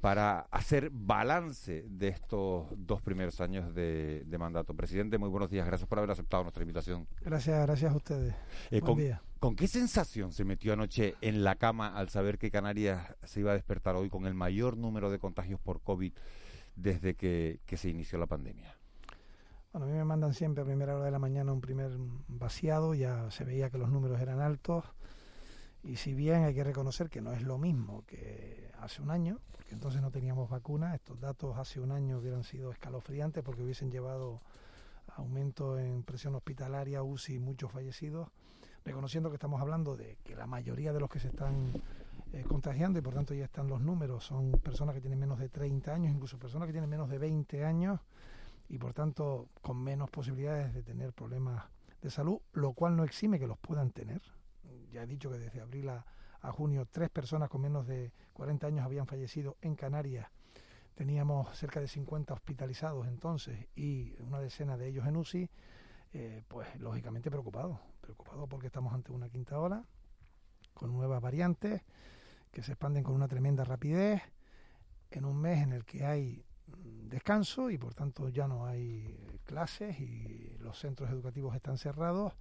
para hacer balance de estos dos primeros años de, de mandato. Presidente, muy buenos días, gracias por haber aceptado nuestra invitación. Gracias, gracias a ustedes. Eh, Buen con, día. ¿Con qué sensación se metió anoche en la cama al saber que Canarias se iba a despertar hoy con el mayor número de contagios por COVID desde que, que se inició la pandemia? Bueno, a mí me mandan siempre a primera hora de la mañana un primer vaciado, ya se veía que los números eran altos. Y si bien hay que reconocer que no es lo mismo que hace un año, porque entonces no teníamos vacunas, estos datos hace un año hubieran sido escalofriantes porque hubiesen llevado aumento en presión hospitalaria, UCI muchos fallecidos, reconociendo que estamos hablando de que la mayoría de los que se están eh, contagiando y por tanto ya están los números, son personas que tienen menos de 30 años, incluso personas que tienen menos de 20 años y por tanto con menos posibilidades de tener problemas de salud, lo cual no exime que los puedan tener. Ya he dicho que desde abril a, junio tres personas con menos de 40 años habían fallecido en Canarias. Teníamos cerca de 50 hospitalizados entonces y una decena de ellos en UCI. Eh, pues lógicamente preocupado, preocupado porque estamos ante una quinta ola con nuevas variantes que se expanden con una tremenda rapidez en un mes en el que hay descanso y por tanto ya no hay clases y los centros educativos están cerrados.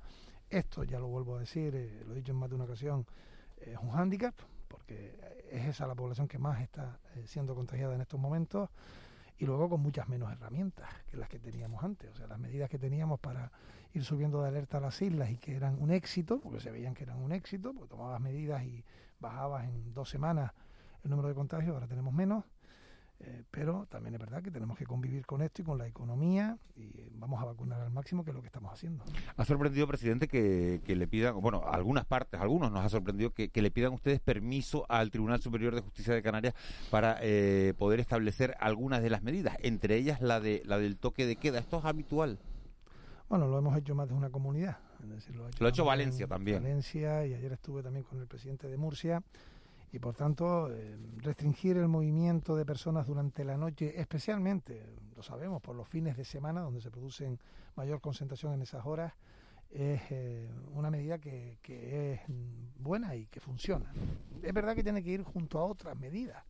Esto, ya lo vuelvo a decir, eh, lo he dicho en más de una ocasión, es un hándicap porque es esa la población que más está eh, siendo contagiada en estos momentos y luego con muchas menos herramientas que las que teníamos antes. O sea, las medidas que teníamos para ir subiendo de alerta a las islas y que eran un éxito, porque se veían que eran un éxito, porque tomabas medidas y bajabas en dos semanas el número de contagios, ahora tenemos menos. Eh, pero también es verdad que tenemos que convivir con esto y con la economía y vamos a vacunar al máximo, que es lo que estamos haciendo. ¿Ha sorprendido, presidente, que, que le pidan, bueno, algunas partes, algunos nos ha sorprendido que, que le pidan ustedes permiso al Tribunal Superior de Justicia de Canarias para eh, poder establecer algunas de las medidas, entre ellas la de la del toque de queda? ¿Esto es habitual? Bueno, lo hemos hecho más de una comunidad. Es decir, lo ha hecho, Lo ha hecho Valencia también. Valencia y ayer estuve también con el presidente de Murcia y por tanto eh, restringir el movimiento de personas durante la noche, especialmente, lo sabemos, por los fines de semana donde se producen mayor concentración en esas horas, es eh, una medida que, que es buena y que funciona. Es verdad que tiene que ir junto a otras medidas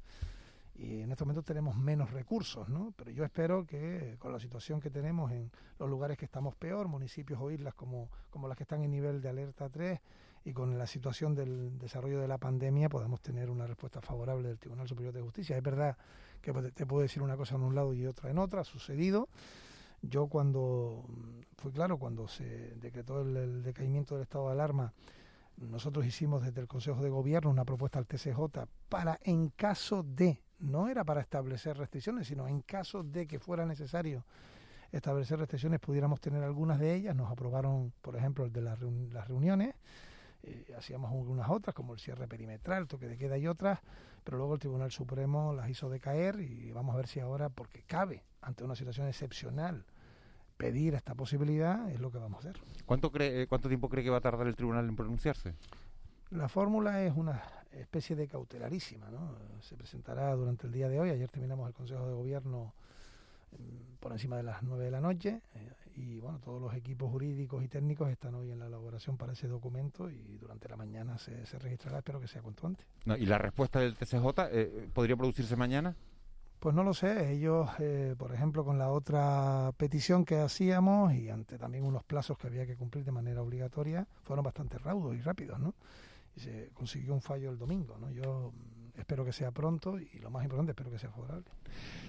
y en estos momentos tenemos menos recursos, ¿no? Pero yo espero que con la situación que tenemos en los lugares que estamos peor, municipios o islas como, como las que están en nivel de alerta 3 y con la situación del desarrollo de la pandemia podamos tener una respuesta favorable del Tribunal Superior de Justicia. Es verdad que te- te puedo decir una cosa en un lado y otra en otra, ha sucedido. Yo cuando, fue claro, cuando se decretó el, el decaimiento del estado de alarma, nosotros hicimos desde el Consejo de Gobierno una propuesta al TCJ para, en caso de, no era para establecer restricciones, sino en caso de que fuera necesario establecer restricciones, pudiéramos tener algunas de ellas. Nos aprobaron, por ejemplo, el de las reuniones, eh, hacíamos algunas otras, como el cierre perimetral, toque de queda y otras, pero luego el Tribunal Supremo las hizo decaer y vamos a ver si ahora, porque cabe ante una situación excepcional, pedir esta posibilidad, es lo que vamos a hacer. ¿Cuánto, cree, eh, ¿Cuánto tiempo cree que va a tardar el tribunal en pronunciarse? La fórmula es una especie de cautelarísima, ¿no? Se presentará durante el día de hoy. Ayer terminamos el Consejo de Gobierno mm, por encima de las 9 de la noche eh, y bueno, todos los equipos jurídicos y técnicos están hoy en la elaboración para ese documento y durante la mañana se, se registrará, espero que sea cuanto antes. No, ¿Y la respuesta del TCJ eh, podría producirse mañana? Pues no lo sé, ellos, eh, por ejemplo, con la otra petición que hacíamos y ante también unos plazos que había que cumplir de manera obligatoria, fueron bastante raudos y rápidos, ¿no? Y se consiguió un fallo el domingo, ¿no? Yo espero que sea pronto y lo más importante, espero que sea favorable.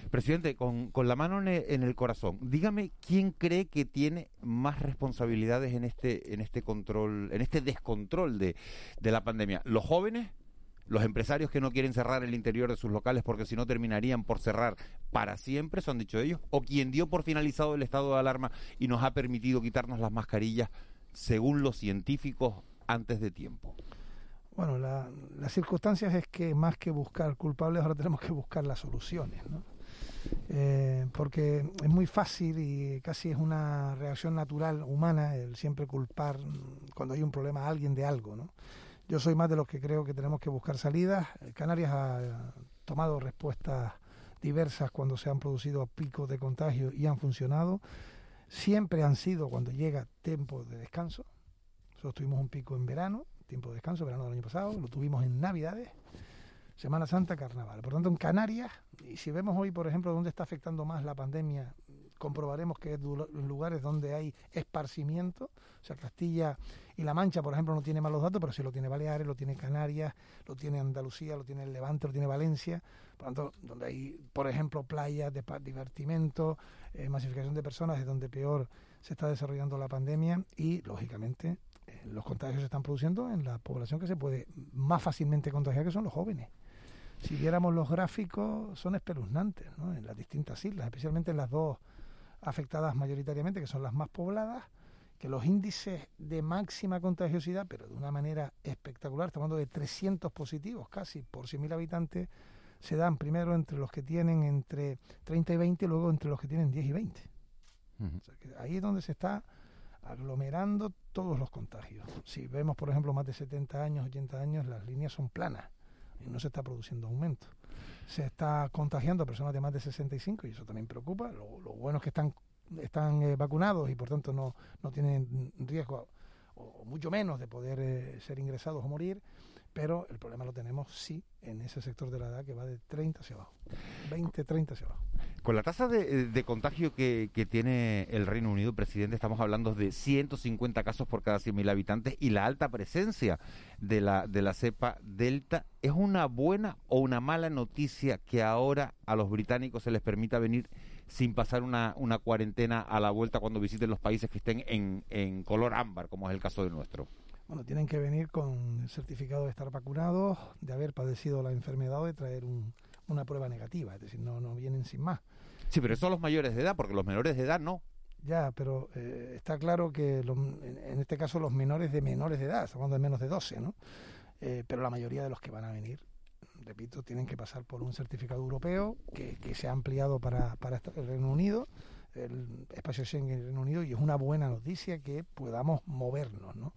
Presidente, con, con la mano en el, corazón, dígame quién cree que tiene más responsabilidades en este, en este control, en este descontrol de, de la pandemia. ¿Los jóvenes? los empresarios que no quieren cerrar el interior de sus locales porque si no terminarían por cerrar para siempre, eso han dicho ellos, o quien dio por finalizado el estado de alarma y nos ha permitido quitarnos las mascarillas, según los científicos, antes de tiempo. Bueno, la, las circunstancias es que más que buscar culpables, ahora tenemos que buscar las soluciones, ¿no? Eh, porque es muy fácil y casi es una reacción natural humana el siempre culpar cuando hay un problema a alguien de algo, ¿no? Yo soy más de los que creo que tenemos que buscar salidas. Canarias ha tomado respuestas diversas cuando se han producido picos de contagio y han funcionado. Siempre han sido cuando llega tiempo de descanso. Nosotros tuvimos un pico en verano, tiempo de descanso, verano del año pasado, lo tuvimos en Navidades, Semana Santa, Carnaval. Por tanto, en Canarias, y si vemos hoy, por ejemplo, dónde está afectando más la pandemia comprobaremos que es lugares donde hay esparcimiento, o sea, Castilla y La Mancha, por ejemplo, no tiene malos datos, pero sí lo tiene Baleares, lo tiene Canarias, lo tiene Andalucía, lo tiene el Levante, lo tiene Valencia, por tanto, donde hay, por ejemplo, playas de divertimento, eh, masificación de personas, es donde peor se está desarrollando la pandemia y, lógicamente, los contagios se están produciendo en la población que se puede más fácilmente contagiar, que son los jóvenes. Si viéramos los gráficos, son espeluznantes ¿no? en las distintas islas, especialmente en las dos afectadas mayoritariamente, que son las más pobladas, que los índices de máxima contagiosidad, pero de una manera espectacular, estamos hablando de 300 positivos casi por 100.000 habitantes, se dan primero entre los que tienen entre 30 y 20 y luego entre los que tienen 10 y 20. ahí es donde se está aglomerando todos los contagios. Si vemos, por ejemplo, más de 70 años, 80 años, las líneas son planas y no se está produciendo aumento se está contagiando a personas de más de 65 y eso también preocupa. Lo, bueno es que están, están eh, vacunados y por tanto no, no tienen riesgo o, mucho menos de poder eh, ser ingresados o morir, pero el problema lo tenemos sí en ese sector de la edad que va de 30 hacia abajo, 20, 30 hacia abajo. Con la tasa de, de contagio que, que, tiene el Reino Unido, presidente, estamos hablando de 150 casos por cada 100.000 habitantes y la alta presencia de la, de la cepa Delta. ¿Es una buena o una mala noticia que ahora a los británicos se les permita venir sin pasar una, una cuarentena a la vuelta cuando visiten los países que estén en, en color ámbar, como es el caso del nuestro? Bueno, tienen que venir con el certificado de estar vacunados, de haber padecido la enfermedad o de traer una prueba negativa, es decir, no, no vienen sin más. Sí, pero son los mayores de edad, porque los menores de edad no. Ya, pero eh, está claro que en, este caso los menores de menores de edad, estamos hablando de menos de 12, ¿no? Eh, pero la mayoría de los que van a venir, repito, tienen que pasar por un certificado europeo que, que se ha ampliado para, para el Reino Unido el espacio Schengen Reino Unido y es una buena noticia que podamos movernos. ¿no?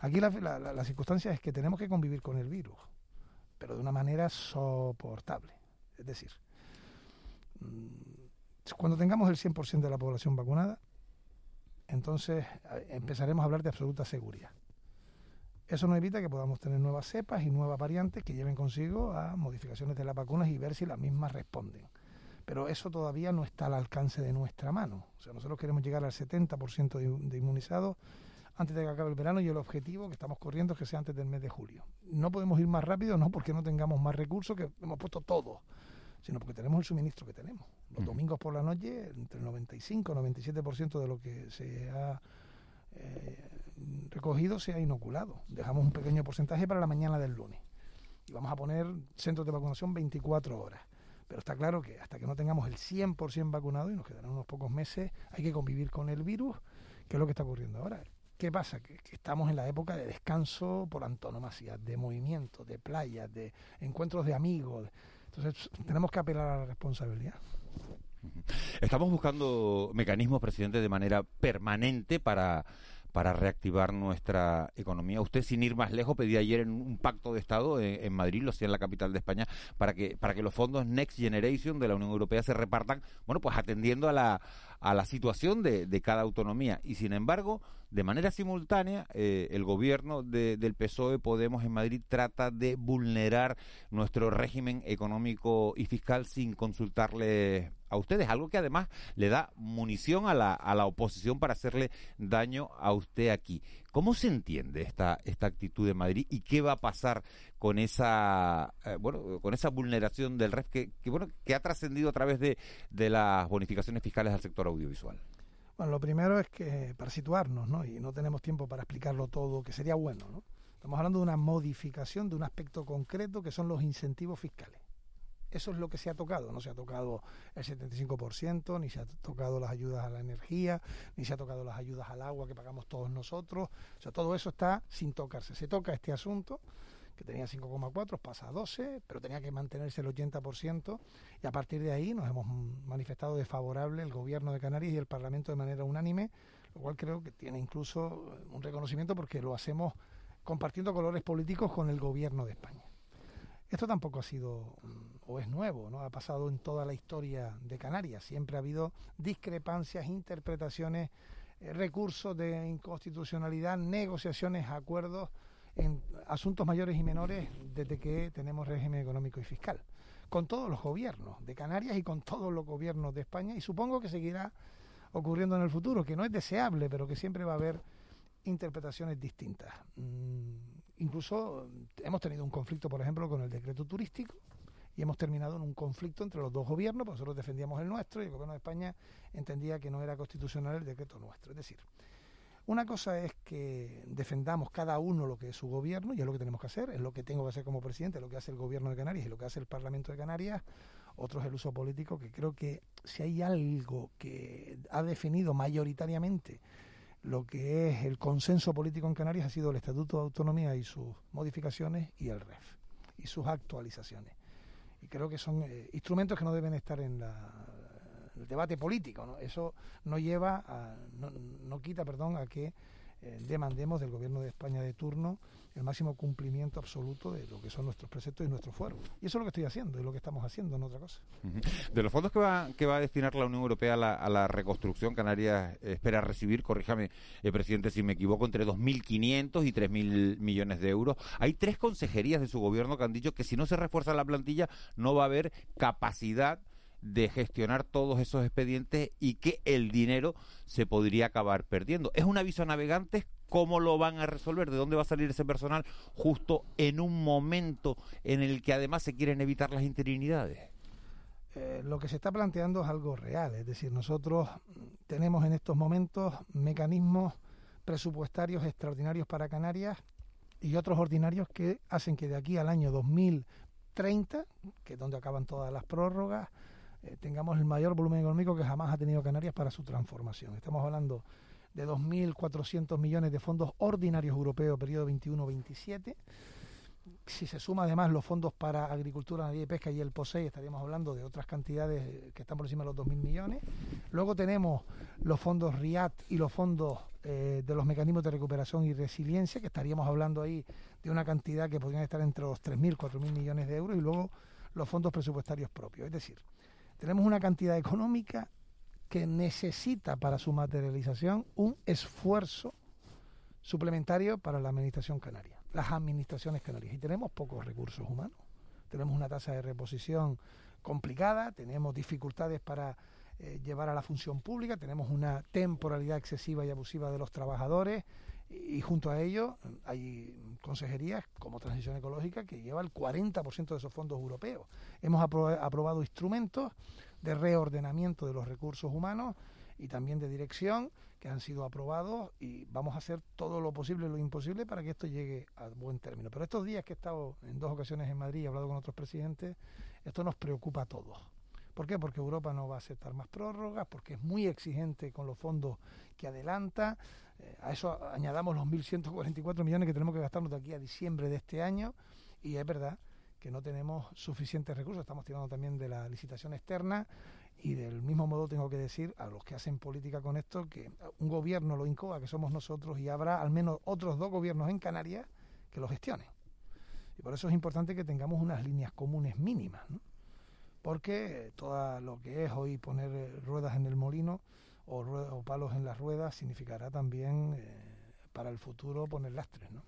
Aquí la, la, circunstancia es que tenemos que convivir con el virus, pero de una manera soportable. Es decir, mm, cuando tengamos el 100% de la población vacunada, entonces eh, empezaremos a hablar de absoluta seguridad. Eso no evita que podamos tener nuevas cepas y nuevas variantes que lleven consigo a modificaciones de las vacunas y ver si las mismas responden pero eso todavía no está al alcance de nuestra mano. O sea, nosotros queremos llegar al 70% de, inmunizados antes de que acabe el verano y el objetivo que estamos corriendo es que sea antes del mes de julio. No podemos ir más rápido, no porque no tengamos más recursos, que hemos puesto todo, sino porque tenemos el suministro que tenemos. Los domingos por la noche, entre el 95 y 97% de lo que se ha eh, recogido se ha inoculado. Dejamos un pequeño porcentaje para la mañana del lunes. Y vamos a poner centros de vacunación 24 horas. Pero está claro que hasta que no tengamos el 100% vacunado, y nos quedarán unos pocos meses, hay que convivir con el virus, que es lo que está ocurriendo ahora. ¿Qué pasa? Que, estamos en la época de descanso por antonomasia, de movimiento, de playas, de encuentros de amigos. Entonces tenemos que apelar a la responsabilidad. Estamos buscando mecanismos, presidente, de manera permanente para para reactivar nuestra economía. Usted, sin ir más lejos, pedía ayer en un pacto de Estado en, Madrid, lo hacía en la capital de España, para que, para que los fondos Next Generation de la Unión Europea se repartan, bueno, pues atendiendo a la, a la situación de, de cada autonomía. Y sin embargo, de manera simultánea, eh, el gobierno de, del PSOE Podemos en Madrid trata de vulnerar nuestro régimen económico y fiscal sin consultarle a ustedes, algo que además le da munición a la, a la oposición para hacerle daño a usted aquí. ¿Cómo se entiende esta, esta actitud de Madrid y qué va a pasar con esa eh, bueno con esa vulneración del REF que, que bueno que ha trascendido a través de, de las bonificaciones fiscales al sector audiovisual? Bueno, lo primero es que para situarnos, ¿no? Y no tenemos tiempo para explicarlo todo, que sería bueno, ¿no? Estamos hablando de una modificación de un aspecto concreto que son los incentivos fiscales. Eso es lo que se ha tocado. No se ha tocado el 75%, ni se ha tocado las ayudas a la energía, ni se ha tocado las ayudas al agua que pagamos todos nosotros. O sea, todo eso está sin tocarse. Se toca este asunto que tenía 5,4, pasa a 12, pero tenía que mantenerse el 80%, y a partir de ahí nos hemos manifestado desfavorable el gobierno de Canarias y el Parlamento de manera unánime, lo cual creo que tiene incluso un reconocimiento porque lo hacemos compartiendo colores políticos con el gobierno de España. Esto tampoco ha sido o es nuevo, ¿no? Ha pasado en toda la historia de Canarias. Siempre ha habido discrepancias, interpretaciones, eh, recursos de inconstitucionalidad, negociaciones, acuerdos en asuntos mayores y menores desde que tenemos régimen económico y fiscal, con todos los gobiernos de Canarias y con todos los gobiernos de España y supongo que seguirá ocurriendo en el futuro, que no es deseable, pero que siempre va a haber interpretaciones distintas. Mm, incluso hemos tenido un conflicto, por ejemplo, con el decreto turístico y hemos terminado en un conflicto entre los dos gobiernos, porque nosotros defendíamos el nuestro y el gobierno de España entendía que no era constitucional el decreto nuestro. Es decir, una cosa es que defendamos cada uno lo que es su gobierno, y es lo que tenemos que hacer, es lo que tengo que hacer como presidente, lo que hace el gobierno de Canarias y lo que hace el Parlamento de Canarias. Otro es el uso político, que creo que si hay algo que ha definido mayoritariamente lo que es el consenso político en Canarias ha sido el Estatuto de Autonomía y sus modificaciones y el REF y sus actualizaciones. Y creo que son eh, instrumentos que no deben estar en la el debate político. ¿no? Eso no lleva, a, no, no quita, perdón, a que eh, demandemos del gobierno de España de turno el máximo cumplimiento absoluto de lo que son nuestros preceptos y nuestros fueros. Y eso es lo que estoy haciendo, y lo que estamos haciendo, no otra cosa. De los fondos que va, que va a destinar la Unión Europea a la, a la reconstrucción, Canarias espera recibir, corríjame, eh, presidente, si me equivoco, entre 2.500 y 3.000 millones de euros. Hay tres consejerías de su gobierno que han dicho que si no se refuerza la plantilla no va a haber capacidad de gestionar todos esos expedientes y que el dinero se podría acabar perdiendo. Es un aviso a navegantes, ¿cómo lo van a resolver? ¿De dónde va a salir ese personal justo en un momento en el que además se quieren evitar las interinidades? Eh, lo que se está planteando es algo real, es decir, nosotros tenemos en estos momentos mecanismos presupuestarios extraordinarios para Canarias y otros ordinarios que hacen que de aquí al año 2030, que es donde acaban todas las prórrogas, eh, tengamos el mayor volumen económico que jamás ha tenido Canarias para su transformación. Estamos hablando de 2.400 millones de fondos ordinarios europeos, periodo 21-27. Si se suma además los fondos para agricultura, ganadería y pesca y el POSEI, estaríamos hablando de otras cantidades que están por encima de los 2.000 millones. Luego tenemos los fondos RIAT y los fondos eh, de los mecanismos de recuperación y resiliencia, que estaríamos hablando ahí de una cantidad que podrían estar entre los 3.000, 4.000 millones de euros. Y luego los fondos presupuestarios propios. Es decir, tenemos una cantidad económica que necesita para su materialización un esfuerzo suplementario para la administración canaria, las administraciones canarias. Y tenemos pocos recursos humanos, tenemos una tasa de reposición complicada, tenemos dificultades para eh, llevar a la función pública, tenemos una temporalidad excesiva y abusiva de los trabajadores y, junto a ello hay consejerías como Transición Ecológica que lleva el 40% de esos fondos europeos. Hemos aprobado instrumentos de reordenamiento de los recursos humanos y también de dirección que han sido aprobados y vamos a hacer todo lo posible y lo imposible para que esto llegue a buen término. Pero estos días que he estado en dos ocasiones en Madrid y he hablado con otros presidentes, esto nos preocupa a todos. ¿Por qué? Porque Europa no va a aceptar más prórrogas, porque es muy exigente con los fondos que adelanta. Eh, a eso añadamos los 1.144 millones que tenemos que gastarnos de aquí a diciembre de este año. Y es verdad que no tenemos suficientes recursos. Estamos tirando también de la licitación externa. Y del mismo modo tengo que decir a los que hacen política con esto que un gobierno lo incoa, que somos nosotros, y habrá al menos otros dos gobiernos en Canarias que lo gestionen. Y por eso es importante que tengamos unas líneas comunes mínimas. ¿no? porque todo lo que es hoy poner ruedas en el molino, o, palos en las ruedas significará también eh, para el futuro poner lastres, ¿no?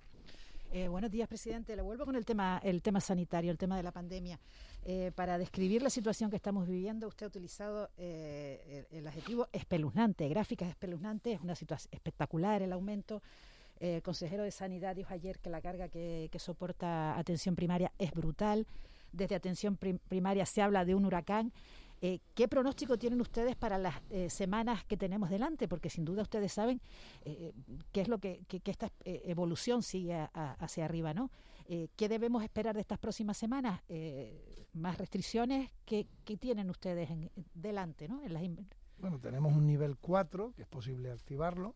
Eh, buenos días, presidente. Le vuelvo con el tema, el tema sanitario, el tema de la pandemia. Eh, para describir la situación que estamos viviendo, usted ha utilizado el, adjetivo espeluznante, gráficas espeluznantes, es una situación espectacular el aumento. el consejero de Sanidad dijo ayer que la carga que soporta atención primaria es brutal. Desde atención primaria se habla de un huracán. Eh, ¿Qué pronóstico tienen ustedes para las eh, semanas que tenemos delante? Porque sin duda ustedes saben eh, qué es lo que, esta evolución sigue hacia arriba, ¿no? ¿Qué debemos esperar de estas próximas semanas? ¿Más restricciones? ¿Qué, tienen ustedes en, delante, ¿no? En las bueno, tenemos un nivel 4, que es posible activarlo.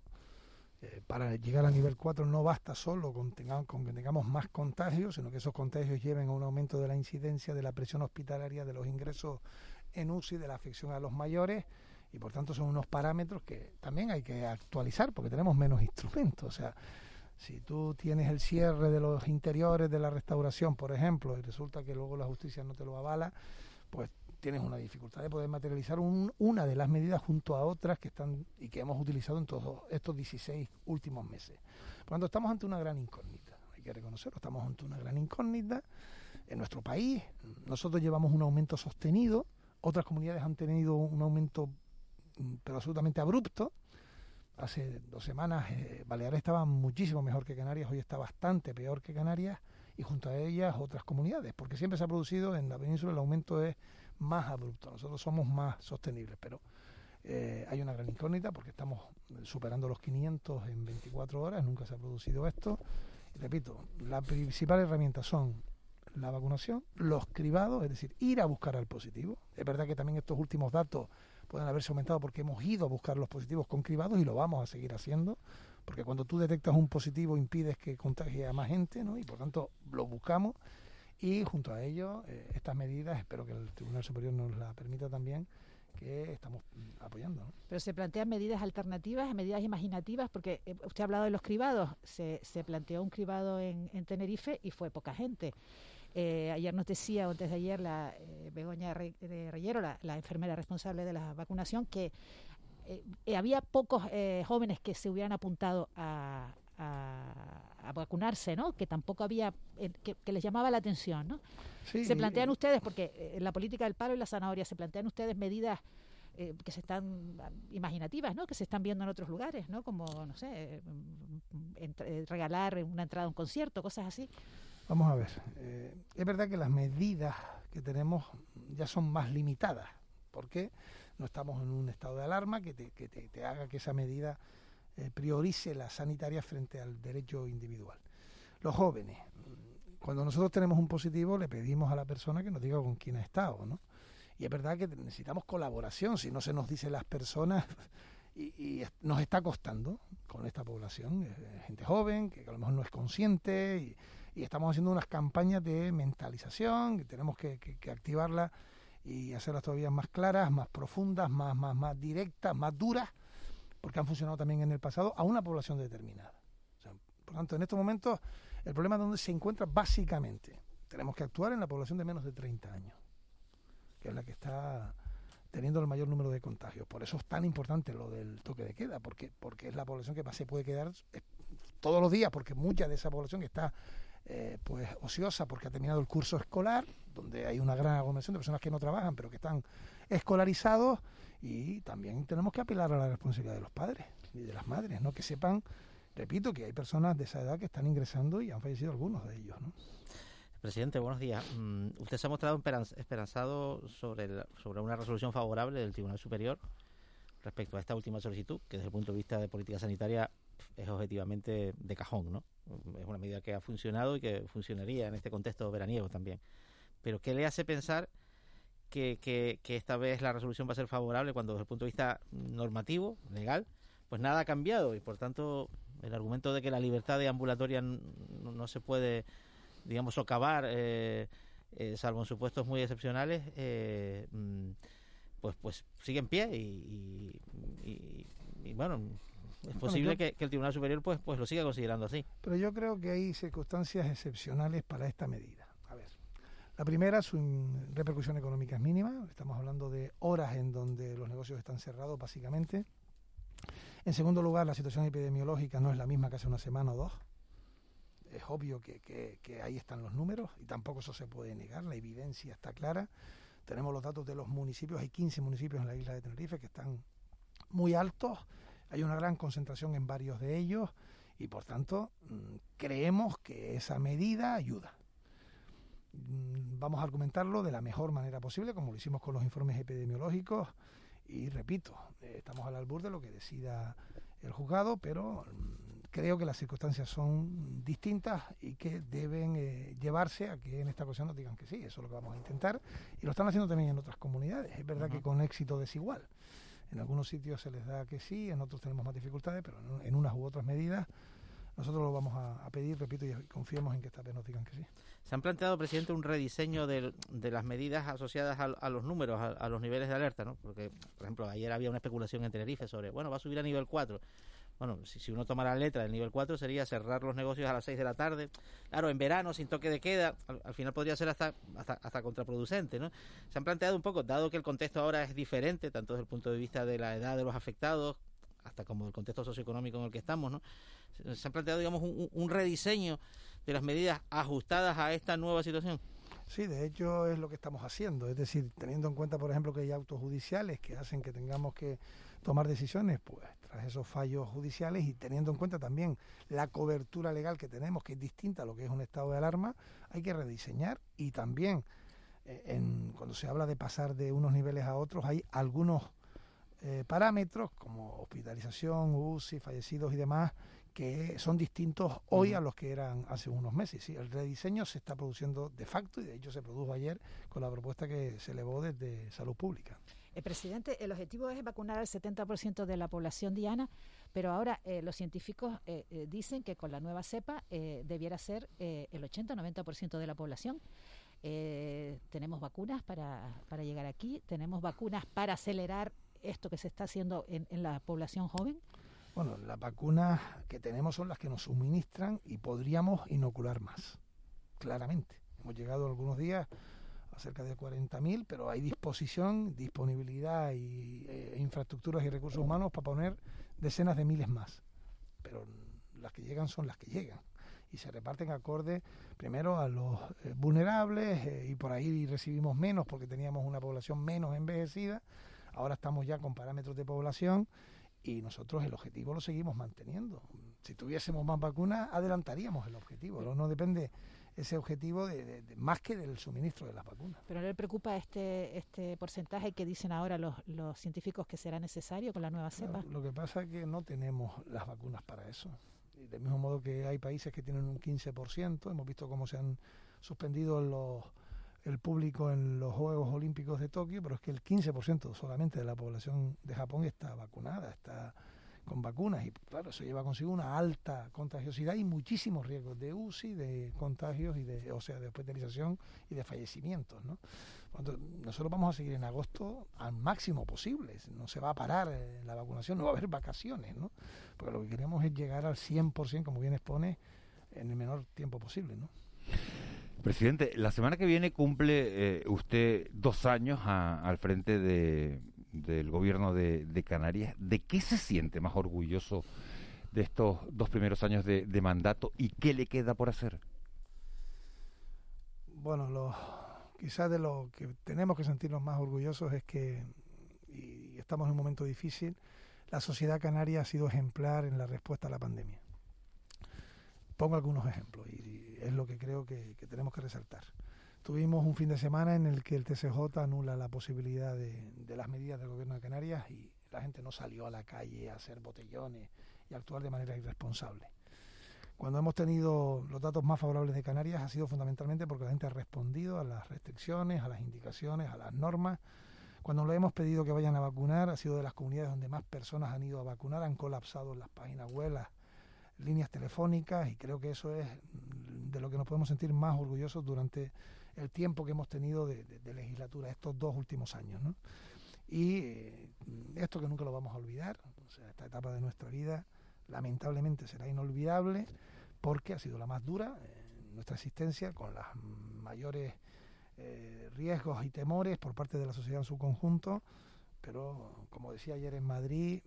para llegar al nivel 4 no basta solo con, con que tengamos más contagios, sino que esos contagios lleven a un aumento de la incidencia de la presión hospitalaria, de los ingresos en UCI de la afección a los mayores y por tanto son unos parámetros que también hay que actualizar porque tenemos menos instrumentos. O sea, si tú tienes el cierre de los interiores de la restauración, por ejemplo, y resulta que luego la justicia no te lo avala, pues tienes una dificultad de poder materializar una de las medidas junto a otras que están y que hemos utilizado en todos estos 16 últimos meses. Por estamos ante una gran incógnita, hay que reconocerlo, estamos ante una gran incógnita en nuestro país. Nosotros llevamos un aumento sostenido, otras comunidades han tenido un aumento mm, pero absolutamente abrupto. Hace dos semanas eh, Baleares estaba muchísimo mejor que Canarias, hoy está bastante peor que Canarias y junto a ellas otras comunidades, porque siempre se ha producido en la península el aumento es más abrupto, nosotros somos más sostenibles, pero eh, hay una gran incógnita porque estamos superando los 500 en 24 horas, nunca se ha producido esto. Y repito, las principales herramientas son la vacunación, los cribados, es decir, ir a buscar al positivo. Es verdad que también estos últimos datos pueden haberse aumentado porque hemos ido a buscar los positivos con cribados y lo vamos a seguir haciendo, porque cuando tú detectas un positivo impides que contagie a más gente, ¿no? Y por tanto lo buscamos y junto a ello eh, estas medidas, espero que el Tribunal Superior nos la permita también, que estamos apoyando. Pero se plantean medidas alternativas, medidas imaginativas, porque eh, usted ha hablado de los cribados, se, se planteó un cribado en, en Tenerife y fue poca gente. Eh, ayer nos decía, o antes de ayer, la eh, Begoña Reyero, la, enfermera responsable de la vacunación, que eh, había pocos jóvenes que se hubieran apuntado a, vacunarse, ¿no? Que tampoco había, que, les llamaba la atención, ¿no? se plantean ustedes, porque en la política del paro y la zanahoria, se plantean ustedes medidas que se están imaginativas, ¿no? Que se están viendo en otros lugares, ¿no? Como, no sé, regalar una entrada a un concierto, cosas así. Vamos a ver, eh, es verdad que las medidas que tenemos ya son más limitadas, porque no estamos en un estado de alarma que te, que te, haga que esa medida eh, priorice la sanitaria frente al derecho individual. Los jóvenes, cuando nosotros tenemos un positivo, le pedimos a la persona que nos diga con quién ha estado, ¿no? Y es verdad que necesitamos colaboración, si no se nos dice las personas, y, nos está costando con esta población, eh, gente joven, que a lo mejor no es consciente, y, y estamos haciendo unas campañas de mentalización que tenemos que, activarlas y hacerlas todavía más claras, más profundas, más, más, más directas, más duras, porque han funcionado también en el pasado a una población determinada. por lo tanto, en estos momentos, el problema donde se encuentra básicamente, tenemos que actuar en la población de menos de 30 años, que es la que está teniendo el mayor número de contagios. Por eso es tan importante lo del toque de queda, porque, porque es la población que más se puede quedar eh, todos los días, porque mucha de esa población que está eh, pues ociosa porque ha terminado el curso escolar, donde hay una gran aglomeración de personas que no trabajan, pero que están escolarizados, y también tenemos que apelar a la responsabilidad de los padres y de las madres, ¿no? Que sepan, repito, que hay personas de esa edad que están ingresando y han fallecido algunos de ellos, ¿no? Presidente, buenos días. Mm, usted se ha mostrado esperanzado sobre, sobre una resolución favorable del Tribunal Superior respecto a esta última solicitud, que desde el punto de vista de política sanitaria es objetivamente de cajón, ¿no? Es una medida que ha funcionado y que funcionaría en este contexto veraniego también. Pero ¿qué le hace pensar que, que, esta vez la resolución va a ser favorable cuando desde el punto de vista normativo, legal, pues nada ha cambiado y por tanto el argumento de que la libertad de ambulatoria no, se puede, digamos, socavar, eh, eh, salvo en supuestos muy excepcionales, eh, mm, pues pues sigue en pie y, y bueno, es posible que, el Tribunal Superior pues, pues lo siga considerando así. Pero yo creo que hay circunstancias excepcionales para esta medida. A ver, la primera, su repercusión económica es mínima. Estamos hablando de horas en donde los negocios están cerrados, básicamente. En segundo lugar, la situación epidemiológica no es la misma que hace una semana o dos. Es obvio que, que ahí están los números y tampoco eso se puede negar, la evidencia está clara. Tenemos los datos de los municipios, hay 15 municipios en la isla de Tenerife que están muy altos, hay una gran concentración en varios de ellos y por tanto mm, creemos que esa medida ayuda. Mm, vamos a argumentarlo de la mejor manera posible, como lo hicimos con los informes epidemiológicos. Y repito, eh, estamos al albur de lo que decida el juzgado, pero mm, creo que las circunstancias son distintas y que deben eh, llevarse a que en esta ocasión nos digan que sí. Eso es lo que vamos a intentar. Y lo están haciendo también en otras comunidades. Es verdad que con éxito desigual. En algunos sitios se les da que sí, en otros tenemos más dificultades, pero en unas u otras medidas nosotros lo vamos a, pedir, repito, y confiemos en que esta vez nos digan que sí. Se han planteado, presidente, un rediseño de, las medidas asociadas a, los números, a, los niveles de alerta, ¿no? Porque, por ejemplo, ayer había una especulación en Tenerife sobre, bueno, va a subir a nivel 4. Bueno, si, uno toma la letra del nivel 4 sería cerrar los negocios a las 6 de la tarde. Claro, en verano, sin toque de queda, al, final podría ser hasta, hasta, contraproducente, ¿no? Se han planteado un poco, dado que el contexto ahora es diferente, tanto desde el punto de vista de la edad de los afectados, hasta como el contexto socioeconómico en el que estamos, ¿no? Se han planteado, digamos, un, rediseño de las medidas ajustadas a esta nueva situación. Sí, de hecho es lo que estamos haciendo, es decir, teniendo en cuenta, por ejemplo, que hay autos judiciales que hacen que tengamos que tomar decisiones, pues tras esos fallos judiciales y teniendo en cuenta también la cobertura legal que tenemos, que es distinta a lo que es un estado de alarma, hay que rediseñar y también eh, en, cuando se habla de pasar de unos niveles a otros, hay algunos eh, parámetros como hospitalización, UCI, fallecidos y demás que son distintos hoy a los que eran hace unos meses. ¿sí? El rediseño se está produciendo de facto y de hecho se produjo ayer con la propuesta que se elevó desde Salud Pública. El presidente, el objetivo es vacunar al 70% de la población diana, pero ahora eh, los científicos eh, dicen que con la nueva cepa debiera ser el 80-90% de la población. tenemos vacunas para, para llegar aquí, tenemos vacunas para acelerar esto que se está haciendo en, la población joven? Bueno, las vacunas que tenemos son las que nos suministran y podríamos inocular más, claramente. Hemos llegado algunos días cerca de 40.000, pero hay disposición, disponibilidad y eh, infraestructuras y recursos humanos para poner decenas de miles más. Pero las que llegan son las que llegan y se reparten acorde primero a los eh, vulnerables eh, y por ahí recibimos menos porque teníamos una población menos envejecida Ahora estamos ya con parámetros de población y nosotros el objetivo lo seguimos manteniendo. Si tuviésemos más vacunas, adelantaríamos el objetivo. No, no depende ese objetivo de, más que del suministro de las vacunas. ¿Pero no le preocupa este, este porcentaje que dicen ahora los, los científicos que será necesario con la nueva cepa? lo que pasa es que no tenemos las vacunas para eso. Y del mismo modo que hay países que tienen un 15%, hemos visto cómo se han suspendido los el público en los Juegos Olímpicos de Tokio, pero es que el 15% solamente de la población de Japón está vacunada, está con vacunas y claro, eso lleva consigo una alta contagiosidad y muchísimos riesgos de UCI, de contagios y de, o sea, de hospitalización y de fallecimientos, ¿no? Nosotros vamos a seguir en agosto al máximo posible, no se va a parar eh, la vacunación, no va a haber vacaciones, ¿no? Porque lo que queremos es llegar al 100%, como bien expone, en el menor tiempo posible, ¿no? Presidente, la semana que viene cumple eh, usted dos años al frente del gobierno de, Canarias. ¿De qué se siente más orgulloso de estos dos primeros años de, mandato y qué le queda por hacer? Bueno, lo, quizás de lo que tenemos que sentirnos más orgullosos es que, y estamos en un momento difícil, la sociedad canaria ha sido ejemplar en la respuesta a la pandemia. Pongo algunos ejemplos y es lo que creo que, tenemos que resaltar. Tuvimos un fin de semana en el que el TCJ anula la posibilidad de, las medidas del gobierno de Canarias y la gente no salió a la calle a hacer botellones y actuar de manera irresponsable. Cuando hemos tenido los datos más favorables de Canarias ha sido fundamentalmente porque la gente ha respondido a las restricciones, a las indicaciones, a las normas. Cuando le hemos pedido que vayan a vacunar, ha sido de las comunidades donde más personas han ido a vacunar, han colapsado las páginas web, las líneas telefónicas y creo que eso es de lo que nos podemos sentir más orgullosos durante el tiempo que hemos tenido de, legislatura, estos dos últimos años. ¿no? Y eh, esto que nunca lo vamos a olvidar, o sea, esta etapa de nuestra vida lamentablemente será inolvidable porque ha sido la más dura en nuestra existencia, con los mayores eh, riesgos y temores por parte de la sociedad en su conjunto, pero como decía ayer en Madrid,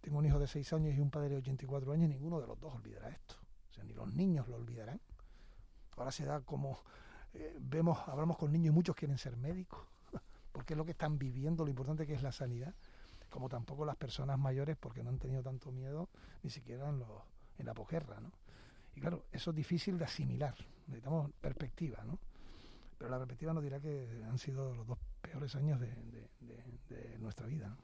tengo un hijo de 6 años y un padre de 84 años, ninguno de los dos olvidará esto. O sea, ni los niños lo olvidarán. Ahora se da como, eh, vemos, hablamos con niños y muchos quieren ser médicos, <laughs> porque es lo que están viviendo, lo importante que es la sanidad, como tampoco las personas mayores, porque no han tenido tanto miedo ni siquiera en, los, en la posguerra, ¿no? Y claro, eso es difícil de asimilar, necesitamos perspectiva, ¿no? Pero la perspectiva nos dirá que han sido los dos peores años de, nuestra vida. ¿no?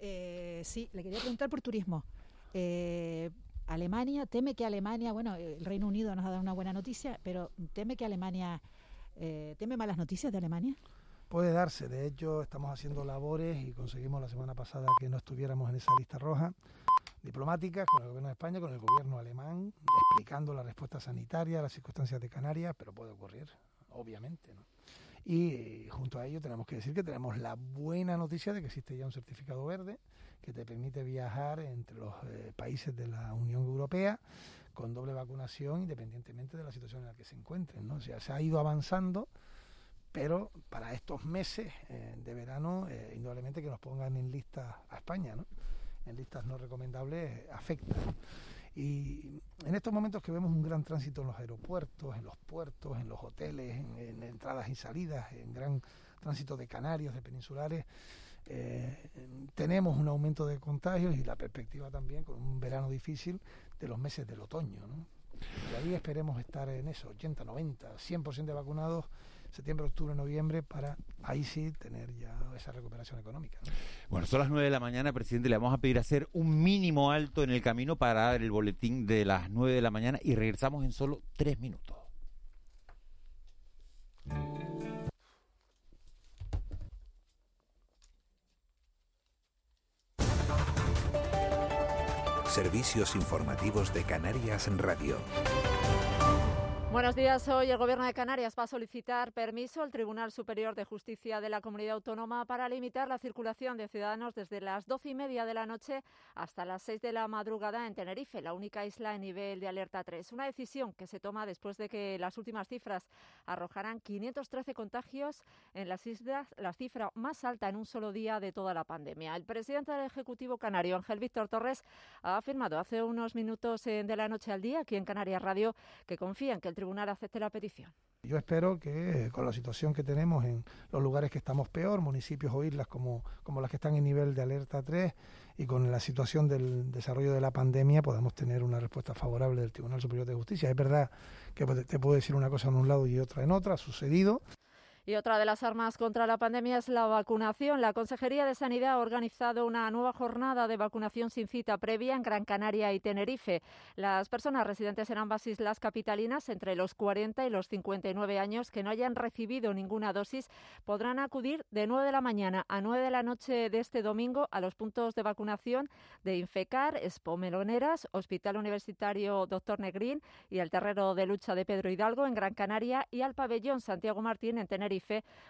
Eh, sí, le quería preguntar por turismo. Eh, Alemania, teme que Alemania, bueno, el Reino Unido nos ha dado una buena noticia, pero teme que Alemania, eh, teme malas noticias de Alemania. Puede darse, de hecho estamos haciendo labores y conseguimos la semana pasada que no estuviéramos en esa lista roja diplomáticas con el gobierno de España, con el gobierno alemán, explicando la respuesta sanitaria, las circunstancias de Canarias, pero puede ocurrir, obviamente. ¿no? Y eh, junto a ello tenemos que decir que tenemos la buena noticia de que existe ya un certificado verde que te permite viajar entre los eh, países de la Unión Europea con doble vacunación independientemente de la situación en la que se encuentren. ¿no? O sea, se ha ido avanzando, pero para estos meses eh, de verano, indudablemente que nos pongan en lista a España, ¿no? en listas no recomendables, afecta. Y en estos momentos que vemos un gran tránsito en los aeropuertos, en los puertos, en los hoteles, en, entradas y salidas, en gran tránsito de canarios, de peninsulares, eh, tenemos un aumento de contagios y la perspectiva también con un verano difícil de los meses del otoño. ¿no? Y ahí esperemos estar en eso, 80, 90, 100% de vacunados septiembre, octubre, noviembre, para ahí sí tener ya esa recuperación económica. Bueno, son las 9 de la mañana, presidente. Le vamos a pedir hacer un mínimo alto en el camino para dar el boletín de las 9 de la mañana y regresamos en solo tres minutos. Servicios informativos de Canarias Radio. Buenos días. Hoy el Gobierno de Canarias va a solicitar permiso al Tribunal Superior de Justicia de la Comunidad Autónoma para limitar la circulación de ciudadanos desde las doce y media de la noche hasta las seis de la madrugada en Tenerife, la única isla en nivel de alerta 3. Una decisión que se toma después de que las últimas cifras arrojaran 513 contagios en las islas, la cifra más alta en un solo día de toda la pandemia. El presidente del Ejecutivo Canario, Ángel Víctor Torres, ha afirmado hace unos minutos de la noche al día aquí en Canarias Radio que confía en que el tribunal acepte la petición. Yo espero que con la situación que tenemos en los lugares que estamos peor, municipios o islas como, como las que están en nivel de alerta 3 y con la situación del desarrollo de la pandemia podamos tener una respuesta favorable del Tribunal Superior de Justicia. Es verdad que te puedo decir una cosa en un lado y otra en otra, ha sucedido. Y otra de las armas contra la pandemia es la vacunación. La Consejería de Sanidad ha organizado una nueva jornada de vacunación sin cita previa en Gran Canaria y Tenerife. Las personas residentes en ambas islas capitalinas, entre los 40 y los 59 años, que no hayan recibido ninguna dosis, podrán acudir de 9 de la mañana a 9 de la noche de este domingo a los puntos de vacunación de Infecar, Expo Meloneras, Hospital Universitario Dr. Negrín y el Terrero de Lucha de Pedro Hidalgo en Gran Canaria y al Pabellón Santiago Martín en Tenerife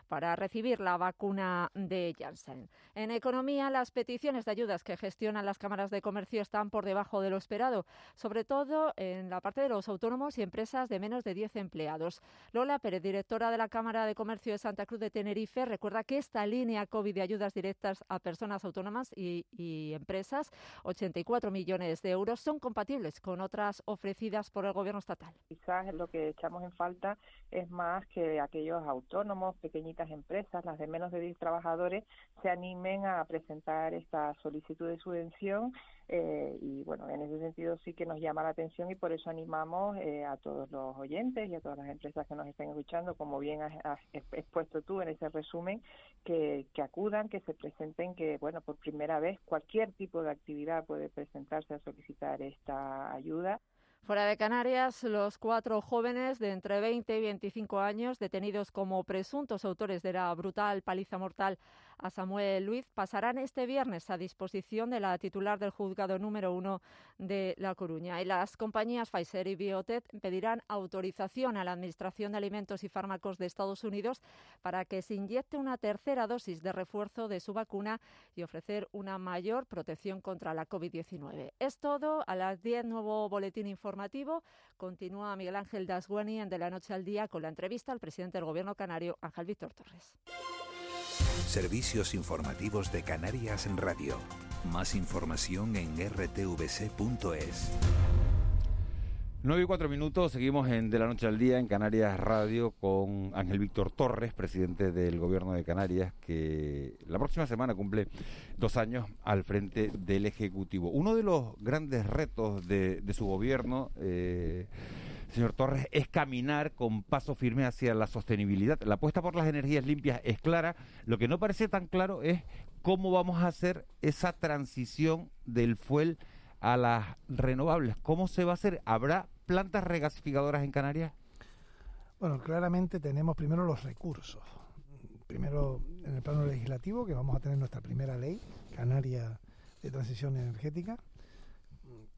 para recibir la vacuna de Janssen. En economía, las peticiones de ayudas que gestionan las cámaras de comercio están por debajo de lo esperado, sobre todo en la parte de los autónomos y empresas de menos de 10 empleados. Lola Pérez, directora de la Cámara de Comercio de Santa Cruz de Tenerife, recuerda que esta línea COVID de ayudas directas a personas autónomas y, y empresas, 84 millones de euros, son compatibles con otras ofrecidas por el Gobierno estatal. Quizás lo que echamos en falta es más que aquellos autónomos pequeñitas empresas, las de menos de 10 trabajadores, se animen a presentar esta solicitud de subvención eh, y bueno, en ese sentido sí que nos llama la atención y por eso animamos eh, a todos los oyentes y a todas las empresas que nos estén escuchando, como bien has, expuesto tú en ese resumen, que, que acudan, que se presenten, que bueno, por primera vez cualquier tipo de actividad puede presentarse a solicitar esta ayuda. Fuera de Canarias, los cuatro jóvenes de entre 20 y 25 años detenidos como presuntos autores de la brutal paliza mortal a Samuel Luis pasarán este viernes a disposición de la titular del juzgado número uno de La Coruña. Y las compañías Pfizer y Biotech pedirán autorización a la Administración de Alimentos y Fármacos de Estados Unidos para que se inyecte una tercera dosis de refuerzo de su vacuna y ofrecer una mayor protección contra la COVID-19. Es todo. A las 10, nuevo boletín informativo. Continúa Miguel Ángel Dasguani en De la Noche al Día con la entrevista al presidente del Gobierno canario, Ángel Víctor Torres. Servicios informativos de Canarias en Radio. Más información en rtvc.es. 9 y 4 minutos, seguimos en De la Noche al Día en Canarias Radio con Ángel Víctor Torres, presidente del Gobierno de Canarias, que la próxima semana cumple dos años al frente del Ejecutivo. Uno de los grandes retos de, su gobierno, eh, señor Torres, es caminar con paso firme hacia la sostenibilidad. La apuesta por las energías limpias es clara. Lo que no parece tan claro es cómo vamos a hacer esa transición del fuel a las renovables. ¿Cómo se va a hacer? ¿Habrá plantas regasificadoras en Canarias? Bueno, claramente tenemos primero los recursos. Primero en el plano legislativo, que vamos a tener nuestra primera ley, Canaria de Transición Energética,